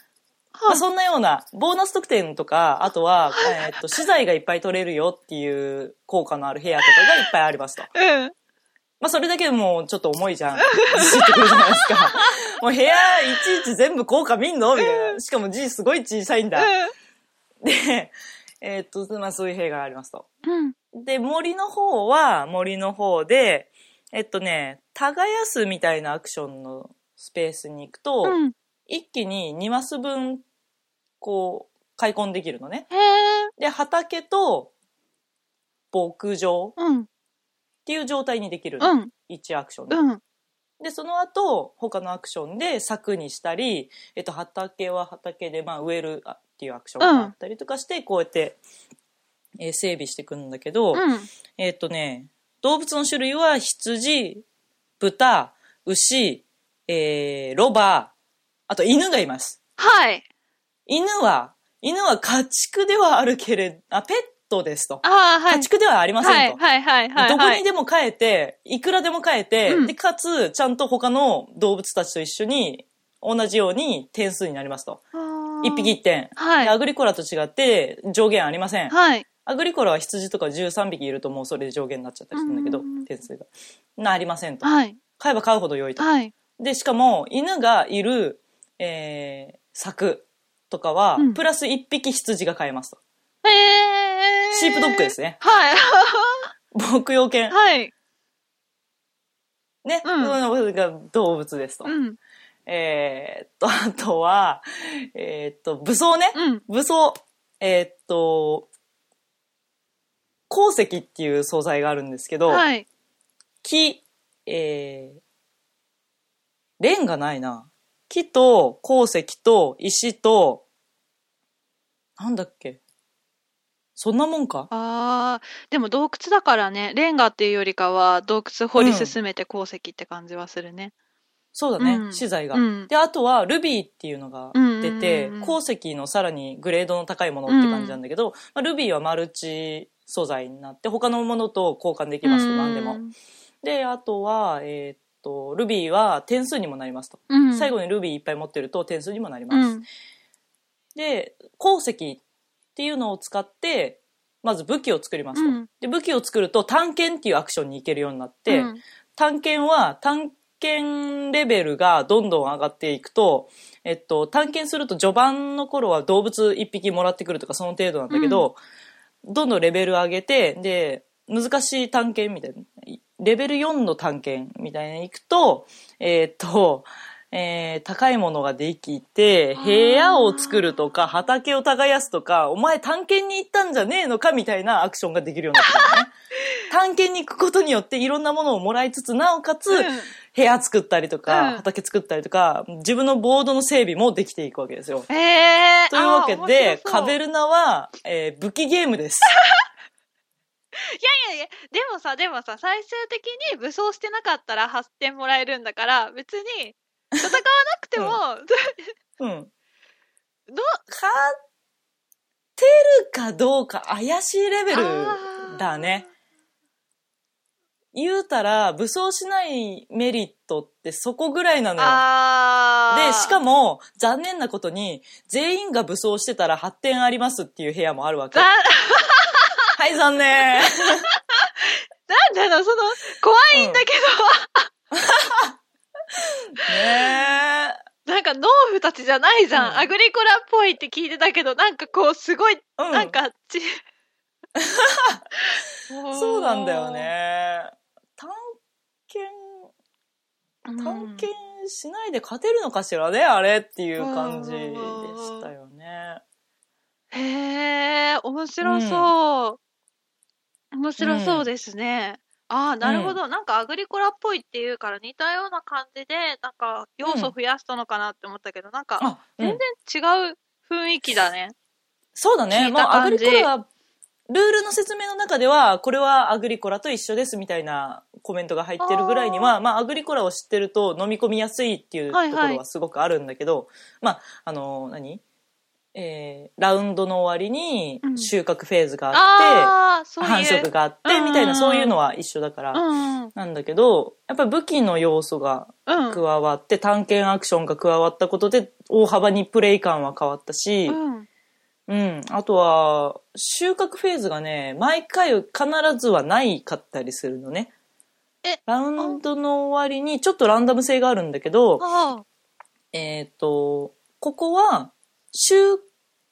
まあ、そんなような、ボーナス得点とか、あとは、えーっと、資材がいっぱい取れるよっていう効果のある部屋とかがいっぱいありますと。うん。まあそれだけでもうちょっと重いじゃん。ずしってくるじゃないですか。もう部屋いちいち全部効果見んのみたいな。しかも字すごい小さいんだ。で、えーっと、まあそういう部屋がありますと。うん。で、森の方は森の方で、えっとね、耕すみたいなアクションのスペースに行くと、うん。一気に2マス分、こう、開墾できるのね。で、畑と牧場っうん。ていう状態にできるの。うん。1アクションで。うん。で、その後、他のアクションで柵にしたり、えっと、畑は畑で、まあ、植えるっていうアクションがあったりとかして、こうやって、えー整備していくんだけど、うん。えっとね、動物の種類は羊、豚、牛、えー、ロバ、あと犬がいます。はい。犬は、犬は家畜ではあるけれど、あ、ペットですと。ああ、はい家。畜ではありませんと。はい、はい、はい、はい。どこにでも飼えて、いくらでも飼えて、うんで、かつ、ちゃんと他の動物たちと一緒に、同じように点数になりますと。一匹一点。はいでアグリコラと違って上限ありません。はい。アグリコラは羊とか13匹いるともうそれで上限になっちゃったりするんだけど、うん点数が。な、ありませんと。はい。飼えば飼うほど良いと。はい。で、しかも、犬がいる、えー、柵とかは、うんプラス1匹羊が飼えますと。へえ。シープドッグですね。はい。牧羊犬。はい。ね。うん動物ですと。うん。えーっと、あとは、えーっと、武装ね。うん。武装。えーっと、鉱石っていう素材があるんですけど、はい。木、えー、レンガないな。木と鉱石と石と、なんだっけ？そんなもんかあー、でも洞窟だからね、レンガっていうよりかは洞窟掘り進めて鉱石って感じはするね。そうだね、うん資材が。うんで、あとは、ルビーっていうのが出て、うんうんうんうん鉱石のさらにグレードの高いものって感じなんだけど、まあ、ルビーはマルチ素材になって、他のものと交換できますと、何でも。で、あとは、えーっと、ルビーは点数にもなりますと。うん。最後にルビーいっぱい持ってると点数にもなりうます。ん。で、鉱石っていうのを使って、まず武器を作りますと。うん。で、武器を作ると探検っていうアクションに行けるようになって、うん。探検は探検レベルがどんどん上がっていくと、えっと、探検すると序盤の頃は動物1匹もらってくるとかその程度なんだけど、どんどんレベル上げて、で、難しい探検みたいな、レベル4の探検みたいに行くと、えっと、えー高いものができて、部屋を作るとか、畑を耕すとか、お前探検に行ったんじゃねえのかみたいなアクションができるようになってくるのね。探検に行くことによっていろんなものをもらいつつ、なおかつ、うん部屋作ったりとか、うん畑作ったりとか、自分のボードの整備もできていくわけですよ。えー、というわけで、カベルナは、えー武器ゲームです。いやいや、でもさ、でもさ、最終的に武装してなかったら8点もらえるんだから、別に、戦わなくても、うん。ど勝てるかどうか怪しいレベルだね。言うたら、武装しないメリットってそこぐらいなのよ。で、しかも、残念なことに、全員が武装してたら8点ありますっていう部屋もあるわけ。な、はい、残念。なんだろう、その、怖いんだけねど、なんか農夫たちじゃないじゃん。うんアグリコラっぽいって聞いてたけど、なんかこう、すごい、え。うん。なんか、ち、そうなんだよ。ね。探検、探検しないで勝てるのかしらね、あれっていう感じでしたよね。へえ、面白そう。面白そうですね。ああ、なるほど。なんかアグリコラっぽいっていうから似たような感じで、なんか要素増やしたのかなって思ったけど、なんかあ、うん。全然違う雰囲気だね。そうだね。聞いもうアグリコラは、ルールの説明の中では、これはアグリコラと一緒ですみたいなコメントが入ってるぐらいには、まあ、アグリコラを知ってると飲み込みやすいっていうとこはいはい。ろはすごくあるんだけど、まあ、あの、何？えー、ラウンドの終わりにうん収穫フェーズがあって、ういう。繁殖があって、うんみたいな、そういうのは一緒だから。なんだけど、やっぱり武器の要素がうん。加わって、探検アクションが加わったことで、大幅にプレイ感は変わったし、うん。うん。あとは、収穫フェーズがね、毎回必ずはないかったりするのね。えラウンドの終わりにちょっとランダム性があるんだけど、あえっ、と、ここは、収、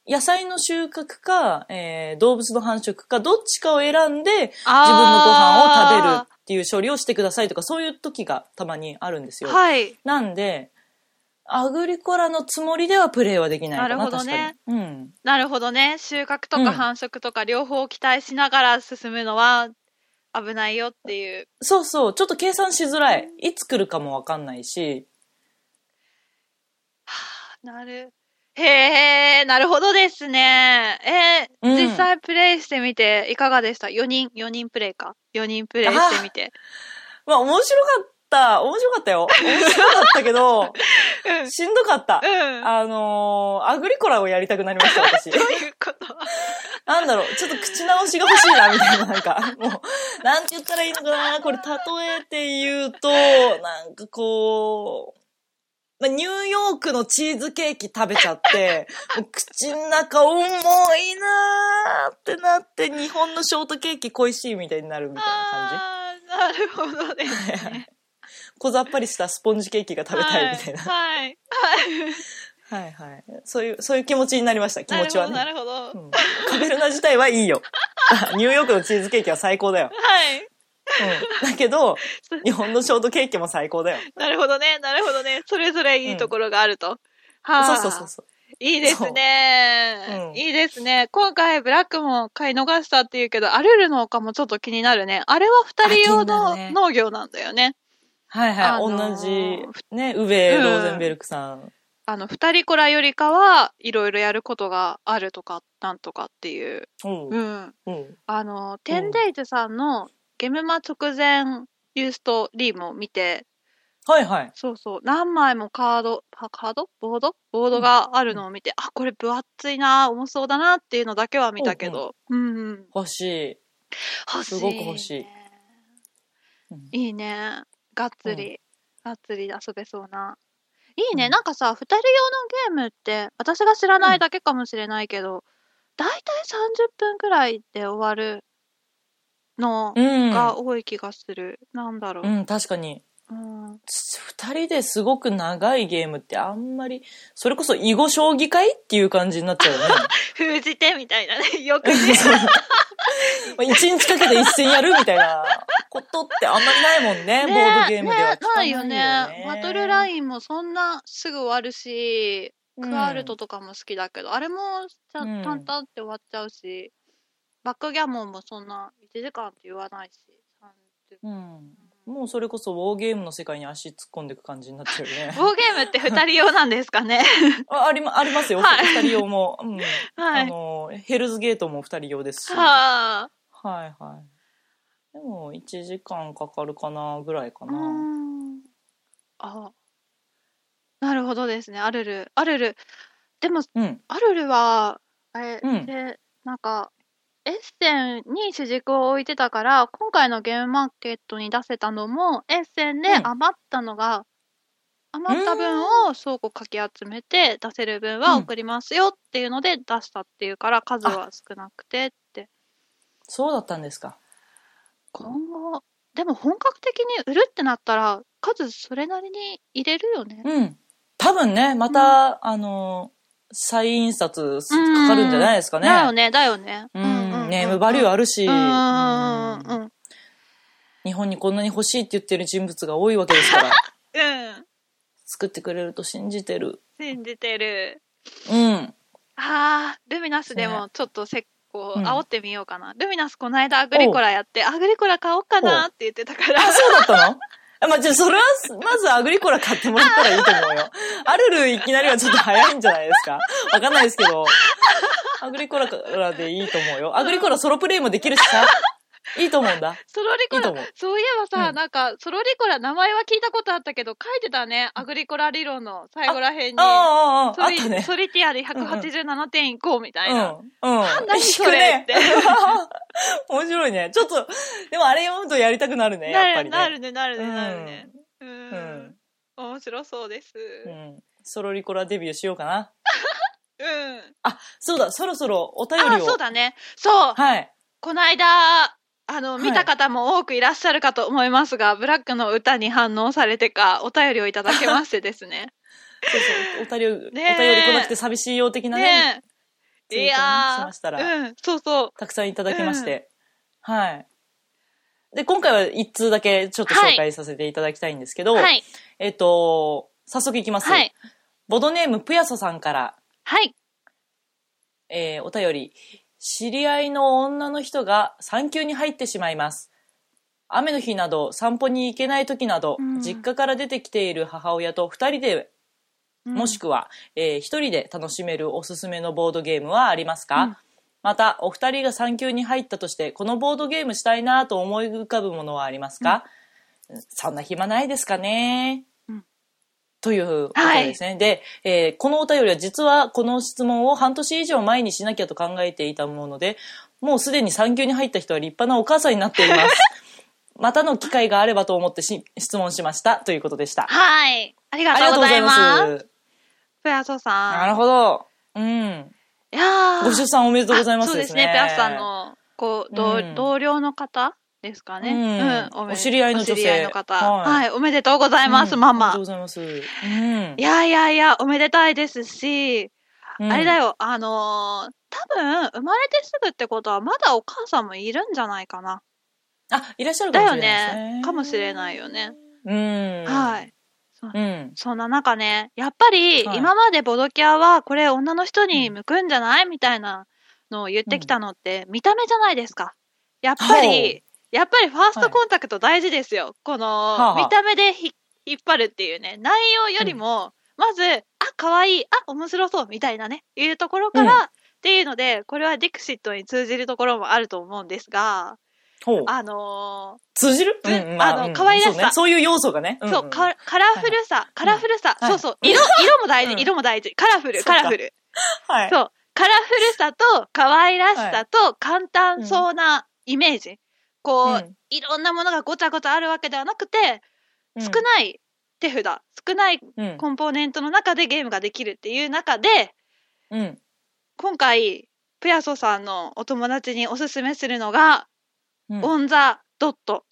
野菜の収穫か、えー動物の繁殖か、どっちかを選んで、あ。自分のご飯を食べるあっていう処理をしてくださいとか、そういう時がたまにあるんですーよ。はい。なんで、アグリコラのつもりではプレイはできないかな、なるほどね。うん。なるほどね。収穫とうんか繁殖とか両方期待しながら進むのは危ないよっていう。そうそう、ちょっと計算しづらい。いつ来るかもわかんないし、なる。へえ、なるほどですね。えーうん実際プレイしてみていかがでした ?4 人、4人プレイか？4人プレイしてみて。まあ面白かった。面白かったよ。面白かったけど、うん。しんどかった。うん。あのー、アグリコラをやりたくなりました、私。どういうこと？なんだろう、ちょっと口直しが欲しいな、みたいな、なんか、もう、なんて言ったらいいのかな、これ例えて言うと、なんかこう、まあニューヨークのチーズケーキ食べちゃって、もう口の中重いなーってなって、日本のショートケーキ恋しいみたいになるみたいな感じ。あー、なるほどですね。小ざっぱりしたスポンジケーキが食べたいみたいな。はい。はい。はいはい。そういう、そういう気持ちになりました、気持ちはね。なるほど、なるほど。うんカベルナ自体はいいよ。ニューヨークのチーズケーキは最高だよ。はい。うん。だけど、日本のショートケーキも最高だよ。なるほどね。なるほどね。それぞれいいところがあると。はあそうそうそうそう。いいですね、そううんいいですね。今回ブラックも買い逃したっていうけど、アルルの丘もちょっと気になるね。あれは二人用の農業なんだよね。はいはい。あのー同じ、ね、ウベ・ローゼンベルクさんあの、二人コラよりかはいろいろやることがあるとか、なんとかっていう。うんうん。うんあの、テンデイズさんのゲムマ直前ユーストリームを見て、はいはい。そうそう、何枚もカード、パカード？ボード？ボードがあるのを見て、あ、これ分厚いな、重そうだなっていうのだけは見たけど、うんうん。欲しい。欲しい、すごく欲しい。うん。いいね。がっつり、がっつりで遊べそうな。いいね。うん。なんかさ、二人用のゲームって、私が知らないだけかもしれないけど、だいたい30分くらいで終わるのうん。が多い気がする。なんだろう。うん、確かに。うん。二人ですごく長いゲームってあんまり、それこそ囲碁将棋会っていう感じになっちゃうよね。封じてみたいなね。よくね。一日かけて一戦やるみたいなことってあんまりないもんね、ボードゲームではね聞かないよよね。ね。バトルラインもそんなすぐ終わるし、うんクアルトとかも好きだけど、あれもちゃうん淡々って終わっちゃうし、バックギャモンもそんな1時間って言わないし、30うん。もうそれこそウォーゲームの世界に足突っ込んでいく感じになっちゃうよね。ウォーゲームって2人用なんですかね？あありまありますよ、はい二人用も。うんはい。あの、ヘルズゲートも二人用ですし。はいはい。でも、1時間かかるかな、ぐらいかな。ん。あなるほどですね。アルル。アルル。でも、うん。アルルは、あれ、うんで、なんか、エッセンに主軸を置いてたから、今回のゲームマーケットに出せたのも、エッセンでうん余ったのが、余った分を倉庫かき集めて、出せる分は送りますよっていうので出したっていうから、数は少なくてって。そうだったんですか？今後、でも本格的に売るってなったら、数それなりに入れるよね。うん。多分ね、また、あの、再印刷すかかるんじゃないですかね。だよね、だよね。うん。ネームバリューあるし、うんうんうんうんうん。日本にこんなに欲しいって言ってる人物が多いわけですから、うん。作ってくれると信じてる。信じてる。うん。あー、ルミナスでもちょっとせこう、うん煽ってみようかな。ルミナスこの間アグリコラやって、アグリコラ買おうかなって言ってたから。あ、そうだったの？あ まあ、じゃあ、それは、まずアグリコラ買ってもらったらいいと思うよ。アルルいきなりはちょっと早いんじゃないですかわかんないですけど。アグリコラからでいいと思うよ。アグリコラソロプレイもできるしさ。いいと思うんだ。ソロリコラいい。そういえばさ、うんなんか、ソロリコラ、名前は聞いたことあったけど、書いてたね。アグリコラ理論の最後らへんに。ああ、ああ、あね。ソリティアで187点いこうみたいな。うん。うん。何それって。面白いね。ちょっと、でもあれ読むとやりたくなるね、やっぱりね。なるね、なるね、うんなるね。ううんん。面白そうです。うん。ソロリコラデビューしようかな。うん。あ、そうだ、そろそろお便あ、りを。そうだね。そう。はい。この間、あの、はい見た方も多くいらっしゃるかと思いますが、ブラックの歌に反応されてか、お便りをいただけましてですね。そうそう、お便り、お便り来なくて寂しいよ的なね、ねツイートねえ。いやしましたら、ー、うん、そうそう。たくさんいただきまして。はい。で、今回は一通だけちょっと紹介させていただきたいんですけど、はい。えっと、早速いきます。はい。ボドネームぷやそさんから、はい。えーお便り。知り合いの女の人が産休に入ってしまいます。雨の日など散歩に行けない時など、うん。実家から出てきている母親と二人でもしくは、えー一人で楽しめるおすすめのボードゲームはありますか、うん。また、お二人が産休に入ったとして、このボードゲームしたいなと思い浮かぶものはありますか、そんな暇ないですかね、うんということですね。で、えーこのお便りは実はこの質問を半年以上前にしなきゃと考えていたもので、もうすでに産休に入った人は立派なお母さんになっています。またの機会があればと思ってし質問しましたということでした。はい。ありがとうございま。ますす。ペアソさん。なるほど。うん。いやーご出産おめでとうございますあそうですね。ペアさんの、こう、同うん同僚の方ですかね。うんお知り合いの女性お知り合いの方。はいはい。おめでとうございます、うんママありがとうご。ざいます。うんい。やいやいや、おめでたいですし、うんあれだよ、あのー多分、生まれてすぐってことは、まだお母さんもいるんじゃないかな。あ、いらっしゃるかだよもしれないですね。ね。かもしれないよね。うん。はい。うん。そんな中ね、やっぱり、はい今までボドキャは、これ女の人に向くんじゃない？みたいなのを言ってきたのって、見た目じゃないですか。やっぱほり、やっぱりファーストコンタクト大事ですよ。この、はあはあ見た目でひ引っ張るっていうね、内容よりも、まず、あ、可愛い、あ、面白そう、みたいなね、いうところから、うんっていうので、これはディクシットに通じるところもあると思うんですが。あの通じる？つあのうん可愛らしさそうね。そういう要素がね。ーそう、んんカカラフルさ、カラフルさ、はいそうそう、色、色も大事、うん色も大事。カラフル、カラフル。はい。そう。カラフルさと可愛らしさと簡単そうなイメージ。こう、うんいろんなものがごちゃごちゃあるわけではなくて、うん少ない手札、少ないうん。コンポーネントの中でゲームができるっていう中で、うん。今回、プヤソさんのお友達におすすめするのが、うんオンザドット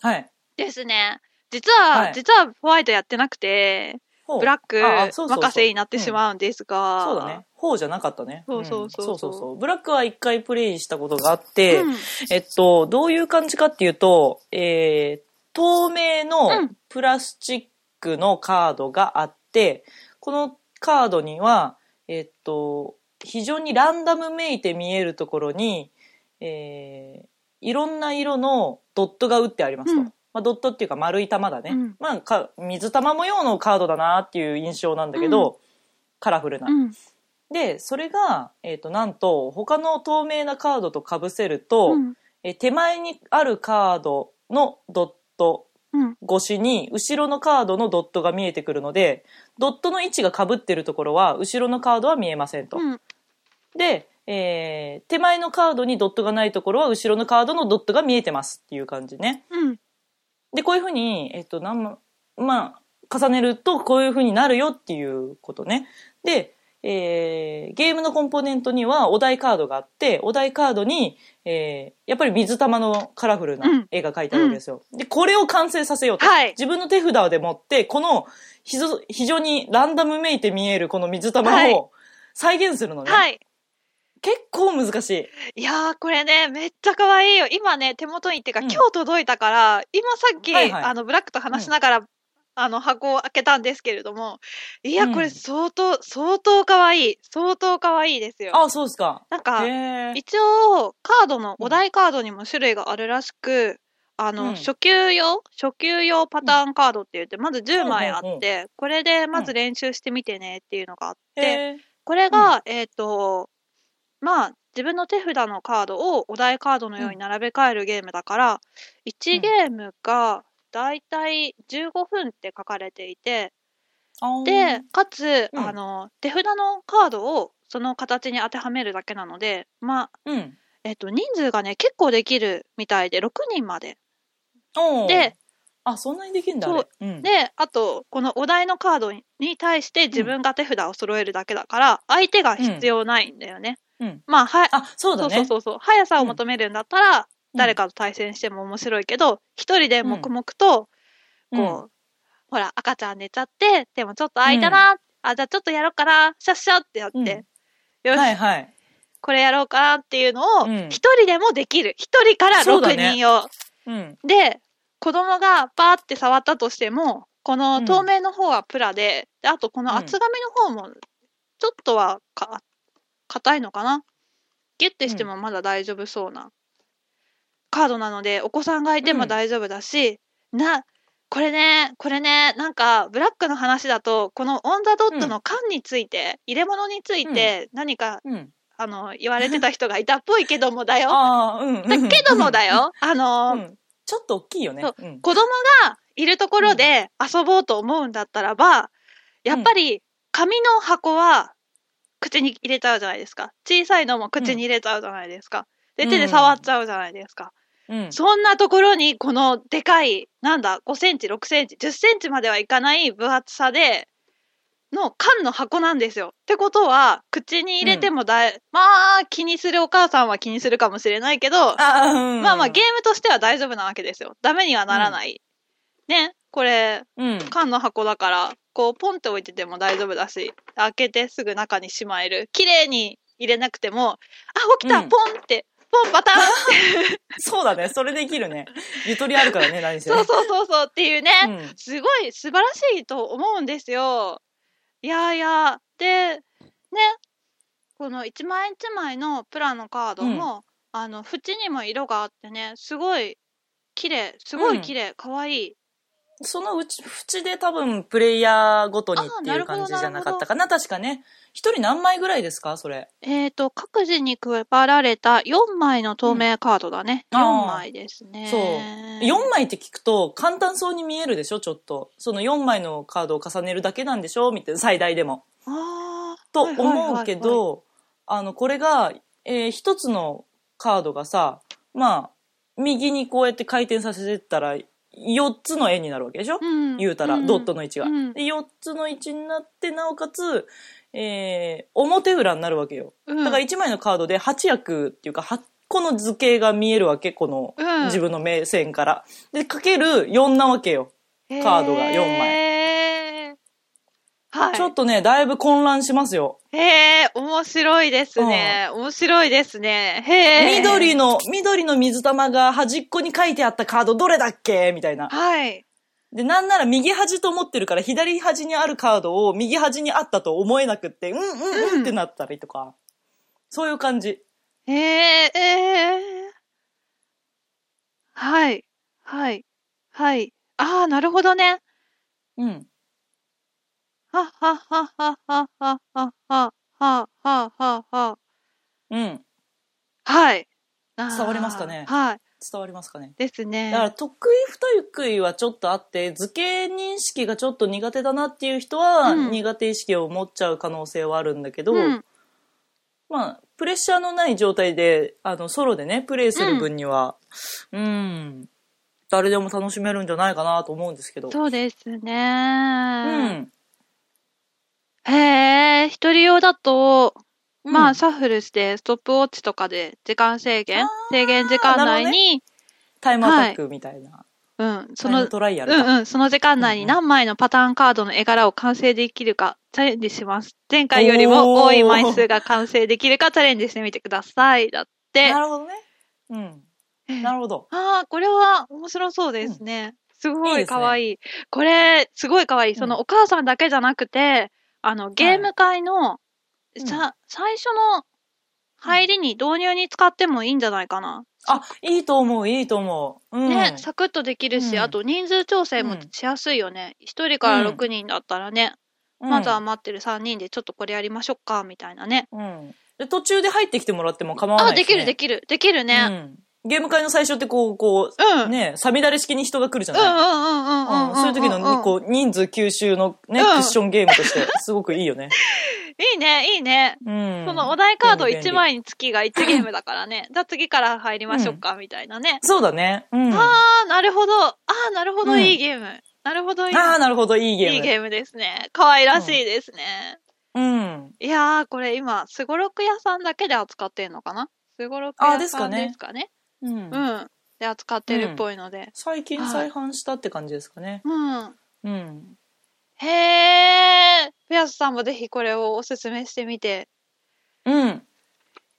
はい。ですね。実は、はい実はホワイトやってなくて、ブラック任せになってしまうんですが、そうだね。ほうじゃなかったね。そうそうそう。そうん。そうそうブラックは一回プレイしたことがあって、うん。えっと、どういう感じかっていうと、えー、透明うのん。プラスチックのカードがあって、このカードには、えっと、非常にランダムめいて見えるところに、えー、いろんな色のドットが打ってありますと。うんまあ、ドットっていうか丸い玉だね。うんまあか、水玉模様のカードだなっていう印象なんだけど、カラフルな。うん。で、それが、えっ、と、なんと、他の透明なカードと被せると、うん。え手前にあるカードのドットうん。越しに後ろのカードのドットが見えてくるのでドットの位置が被ってるところは後ろのカードは見えませんと。うん。で、えー手前のカードにドットがないところは後ろのカードのドットが見えてますっていう感じね。うん。でこういうふうに、えっとなんままあ重ねるとこういうふうになるよっていうことね。で、えーゲームのコンポーネントにはお題カードがあってお題カードに、えーやっぱり水玉のカラフルうなん絵が描いてあるわけですよ。でこれを完成させようと。はい自分の手札で持ってこの非常にランダムめいて見えるこの水玉はいを再現するのね。はい。結構難しい。いやー、これね、めっちゃ可愛いよ。今ね、手元にっていうか、うん。今日届いたから、今さっき、はいはい。あの、ブラックと話しながら、あの、箱を開けたんですけれども、いや、うん。これ相当、相当可愛い。相当可愛いですよ。あ、そうですか。なんか、一応、カードの、うんお題カードにも種類があるらしく、あの、うん。初級用？初級用パターンカードって言って、まず10枚あって、これでまず練習してみてねっていうのがあって、これが、えっ、と、まあ、自分の手札のカードをお題カードのように並べ替えるゲームだから、うん1ゲームがだいたい15分って書かれていて、で、かつ、うんあの、手札のカードをその形に当てはめるだけなので、まあ、うん。えっ、と、人数がね、結構できるみたいで、6人まで。で、あ、そんなにできるんだ、そう。うん。で、あと、このお題のカードに対して自分が手札を揃えるだけだから、相手が必要ないんだよね。うん。まあ、は、あ、そうだね。そうそうそう。速さを求めるんだったら、うん誰かと対戦しても面白いけど、一人で黙々と、うんこう、ほら、赤ちゃん寝ちゃって、でもちょっと空いたな、あ、じゃあちょっとやろうかな、シャッシャってやって、うんよし、はいはい。これやろうかなっていうのを、うん一人でもできる。一人から6そうだね人用。うん。で、子供がパーって触ったとしても、こうんの透明の方はプラで、であとこの厚紙の方も、ちょっとはか、硬いのかな？ギュッてしてもまだ大丈夫そうなカードなので、お子さんがいても大丈夫だし、な、これね、これね、なんか、ブラックの話だと、このオンザドットの缶について、入れ物について、何か、うん。あの、言われてた人がいたっぽいけどもだよ。だけどもだよ。あの、うん。ちょっと大きいよね。うん。子供がいるところで遊ぼうと思うんだったらば、やっぱり紙の箱は口に入れちゃうじゃないですか。小さいのも口に入れちゃうじゃないですか。で、手で触っちゃうじゃないですか。うん。そんなところにこのでかい、なんだ、5センチ、6センチ、10センチまではいかない分厚さで、の缶の箱なんですよ。ってことは、口に入れてもだい、まあ、気にするお母さんは気にするかもしれないけど、あうん。まあまあゲームとしては大丈夫なわけですよ。ダメにはならない。ね、これ、うん。缶の箱だから、こうポンって置いてても大丈夫だし、開けてすぐ中にしまえる。綺麗に入れなくても、あ、起きた、うんポンって、ポンパターンって、そうだね。それできるね。ゆとりあるからね、何せ。そうそうそうそうっていうね、うん。すごい素晴らしいと思うんですよ。いやいや、で、ね、この一枚一枚のプラのカードも、あの、縁にも色があってね、すごい綺麗、すごい綺麗、かわいい。そのうち、縁で多分プレイヤーごとにってあーないう感じじゃなかったかな、確かね。一人何枚ぐらいですかそれ？えっ、と、各自に配られた4枚の透明カードだね。うんあー4枚ですね。そう。4枚って聞くと簡単そうに見えるでしょちょっと。その4枚のカードを重ねるだけなんでしょみたいな、最大でも。あーとはいはいはいはい思うけど、あの、これが、えー一つのカードがさ、まあ、右にこうやって回転させてったら、4つの円になるわけでしょ、うん言うたら、んドットの位置が。うんで、4つの位置になって、なおかつ、えー表裏になるわけよ。うんだから1枚のカードで8役っていうか、8個の図形が見えるわけ、この、うん自分の目線から。で、かける4なわけよ。カードが4枚はい。ちょっとね、だいぶ混乱しますよ。へえ、面白いですね。面白いですね。へえ。緑の、緑の水玉が端っこに書いてあったカードどれだっけ？みたいな。はい。で、なんなら右端と思ってるから左端にあるカードを右端にあったと思えなくって、うんうんうんってなったりとか。そういう感じ。へえ、えーはい。はい。はい。ああ、なるほどね。うん。はっはっはっはっはっはっはっはははははうん。はい。伝わりますかねはい。伝わりますかね。ですね。だから得意不得意はちょっとあって、図形認識がちょっと苦手だなっていう人は、うん苦手意識を持っちゃう可能性はあるんだけど、うん。まあ、プレッシャーのない状態で、あの、ソロでね、プレイする分には、うん、誰でも楽しめるんじゃないかなと思うんですけど。そうですねう。ん。へえ、一人用だと、まあ、うんシャッフルして、ストップウォッチとかで時間制限？あ制限時間内に、タイムアタックみたいな。うん、そタイムの、トライアルか。うんうん、その時間内に何枚のパターンカードの絵柄を完成できるかチャレンジします。前回よりも多い枚数が完成できるかチャレンジしてみてください。だって。なるほどね。うん。なるほど。ああ、これは面白そうですね。すごいいいですね可愛いこれ、すごい可愛いそのお母さんだけじゃなくて、あの、ゲーム会の、うんさ、最初の入りに導入に使ってもいいんじゃないかな。あ、いいと思う、いいと思う。うん。ね、サクッとできるし、うんあと人数調整もしやすいよね。一、人から6人だったらね、うんまずは待ってる3人でちょっとこれやりましょうか、みたいなね。うん。で、途中で入ってきてもらっても構わないあ、できるでききる、できるね。うん。ゲーム会の最初ってこう、こうね、さみだれ式に人が来るじゃないうんうんうんうん、そういう時のに、こう、人数吸収のね、うんクッションゲームとして、すごくいいよね。いいね、いいね。うん。そのお題カード便利便利1枚につきが1ゲームだからね。じゃあ次から入りましょうか、みたいなね。そうだね。うん。あー、なるほど。あー、なるほど、うんいいゲーム。なるほど、いい。ああ、なるほど、いいゲーム。いいゲームですね。可愛らしいですね。うん。いやー、これ今、すごろく屋さんだけで扱ってんのかな？すごろくあ屋さんですかねですかね。うん。うん。で扱ってるっぽいので。最近再販したって感じですかね。うん。うん。へー。ペアスさんもぜひこれをおすすめしてみて。うん。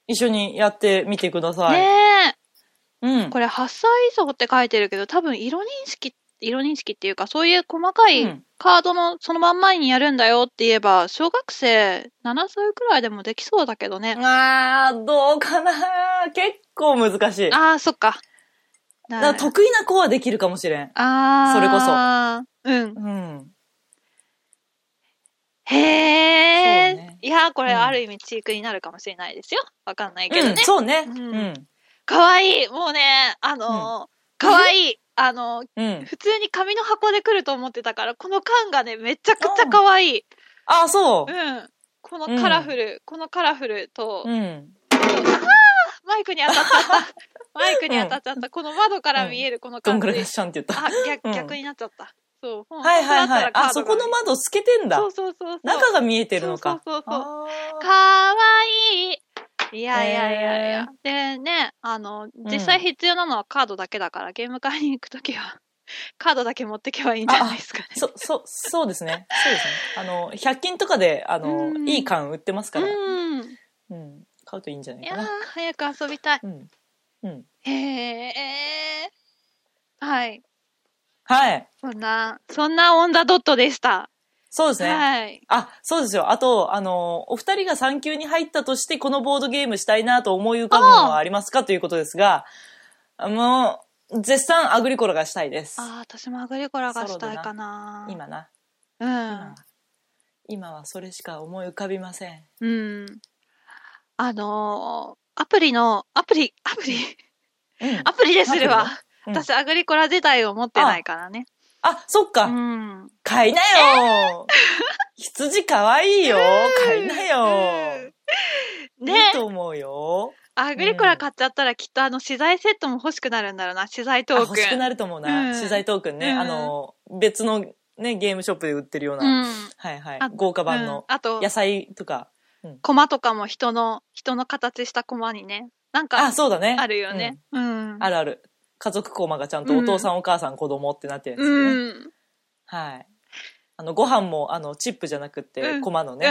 一緒にやってみてください。ねうんー。。これ8歳以上って書いてるけど、多分色認識、色認識っていうか、そういう細かいうんカードのそのまんまにやるんだよって言えば、小学生7歳くらいでもできそうだけどね。あー、どうかな結構難しい。だかあー、そっか。ら得意な子はできるかもしれん。あー。それこそ。うん。うん。へー。そうねいやー、これうんある意味チークになるかもしれないですよ。わかんないけどうん、ね。そうね。ううんん。かわいい。もうね、あのー、かわいい。あのー、うん。普通に紙の箱で来ると思ってたから、この缶がね、めちゃくちゃかわいい。あ、そうん。このカラフル、このカラフルと、う。うん。マイクに当たっちゃった。マイクに当たっちゃった。この窓から見えるこの感。シャンって言った？あ、逆、うん逆になっちゃった。そう。本はいはいはい。あ、そこの窓透けてんだそ。うそうそう。中が見えてるのか。そうそうそうかわいい。いやいやいやいや。でね、あの、実際必要なのはカードだけだから、ゲーム会に行くときは、カードだけ持ってけばいいんじゃないですかね。そ、そ、そうですね。そうですね。あの、100均とかで、あのう、んいい缶売ってますから。うん。うん。買うといいんじゃないいやーかな。、早く遊びたい。うん。うん。へえ。はい。はい。そんな、そんなオンダドットでした。そうですね。はい。あ、そうですよ。あと、あの、お二人が産休に入ったとして、このボードゲームしたいなと思い浮かぶものはありますかということですが、あの、絶賛アグリコラがしたいです。ああ、私もアグリコラがしたいかな。今な。うん今は。今はそれしか思い浮かびません。うん。あのーアプリの、アプリ、アプリ、うんアプリでするわ。うん私、アグリコラ自体を持ってないからね。あ、そっか。うん。買いなよ、羊かわいいよ買いなよ、いいねと思うよ。アグリコラ買っちゃったらきっとあの資材セットも欲しくなるんだろうな。資材トークン。あ欲しくなると思うな。うん資材トークンね。うんあの、別のね、ゲームショップで売ってるような。うん。はいはいあ。豪華版うんのあと野、菜とか。コマとかも人の、人の形したコマにね。なんか、あ、そうだね。あるよね。うん。うん。あるある。家族コマがちゃんとお父さん、お母さん子供ってなってるんですよね。うん。はい。あの、ご飯も、あの、チップじゃなくて、うんコマのね、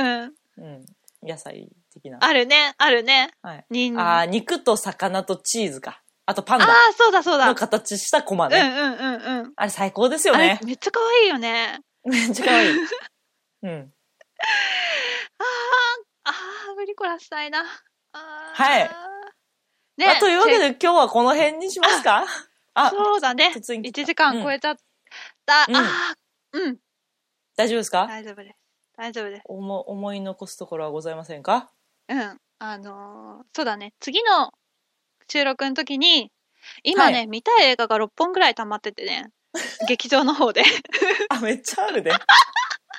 うん。うん。野菜的な。あるね、あるね。はい。にん。あー肉と魚とチーズか。あとパンあダーそうだそうだ。の形したコマね。うんうんうんうん。あれ最高ですよね。めっちゃ可愛いよね。めっちゃ可愛い。うん。あー、あー、アグリコラしたいな。はい。ねあというわけせで今日はこの辺にしますか？あ、そうだね。突然来た1時間超えちゃった。うんあー、うん。大丈夫ですか？大丈夫です。大丈夫です。おも思い残すところはございませんか？うん。あのーそうだね。次の収録の時に、今ね、はい見たい映画が6本ぐらい溜まっててね、劇場の方であ、めっちゃあるで。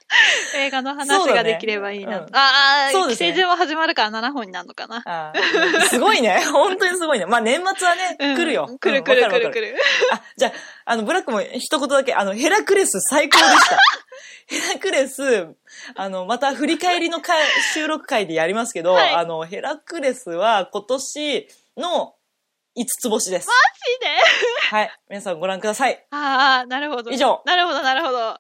映画の話ができればいいな。うんああ、そうですね寄生獣は始まるから7本になるのかな。すごいね。本当にすごいね。まあ年末はね、うん来るよ。来るうん来る来る来る。あ、じゃあ、あの、ブラックも一言だけ、あの、ヘラクレス最高でした。ヘラクレス、あの、また振り返りの回収録会でやりますけど、はいあの、ヘラクレスは今年の5つ星です。マジで？はい。皆さんご覧ください。ああ、なるほど。以上なるほど、なるほど。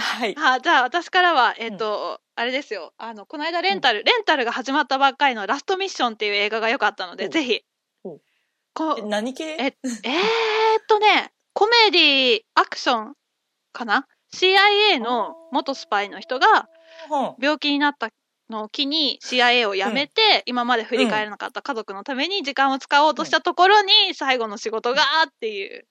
はい。あーじゃあ私からは、えっ、と、あれですよ。あの、この間レンタル、レンタルが始まったばっかりのラストミッションっていう映画が良かったので、おぜひお。こえ何系？ええー、っとね、コメディアクションかな ?CIA の元スパイの人がうん病気になったのを機に CIA を辞めて、今まで振り返らなかった家族のために時間を使おうとしたところに最後の仕事がっていう。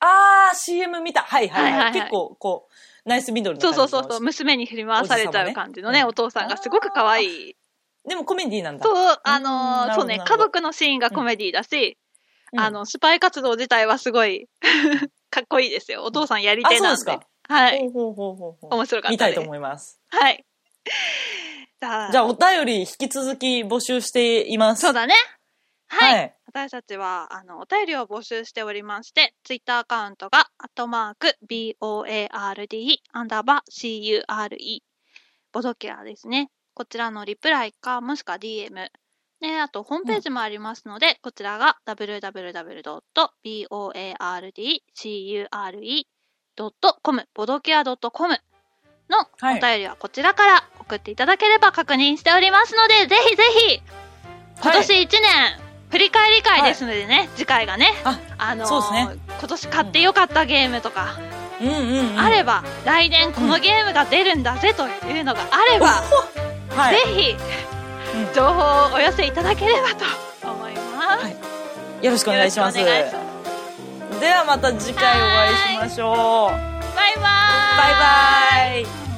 あー、CM 見た。はいはいはい。はいはいはい結構、こう、ナイスミドルなそうそうそうそう、娘に振り回されちゃう感じのね、おお父さんがすごく可愛い。でもコメディなんだ。そう、あうんのそうね、家族のシーンがコメディだし、うんあの、スパイ活動自体はすごい かっこいいですよ。お父さんやりあ、手なんで。ですか。はい。ほうほうほうほう面白かった。見たいと思います。はい。じゃあ、じゃあ、お便り引き続き募集しています。そうだね。はい。はい。私たちは、あの、お便りを募集しておりまして、ツイッターアカウントが、アットマーク、BOARD、アンダーバー、CURE、ボドキャラですね。こちらのリプライか、もしくは DM。ね、あと、ホームページもありますので、こちらが www.boardcure.com、ボドキア .com のはいお便りはこちらから送っていただければ確認しておりますので、ぜひぜひ、今年1年、振り返り会ですのでね、次回がね、ああのーね今年買ってよかったゲームとか、うんうん、うん。あれば、来年このゲームが出るんだぜというのがあれば、はい。ぜひ、うん情報をお寄せいただければと思います。はいよろしくお願いします。ではまた次回お会いしましょう。バイバーイバイ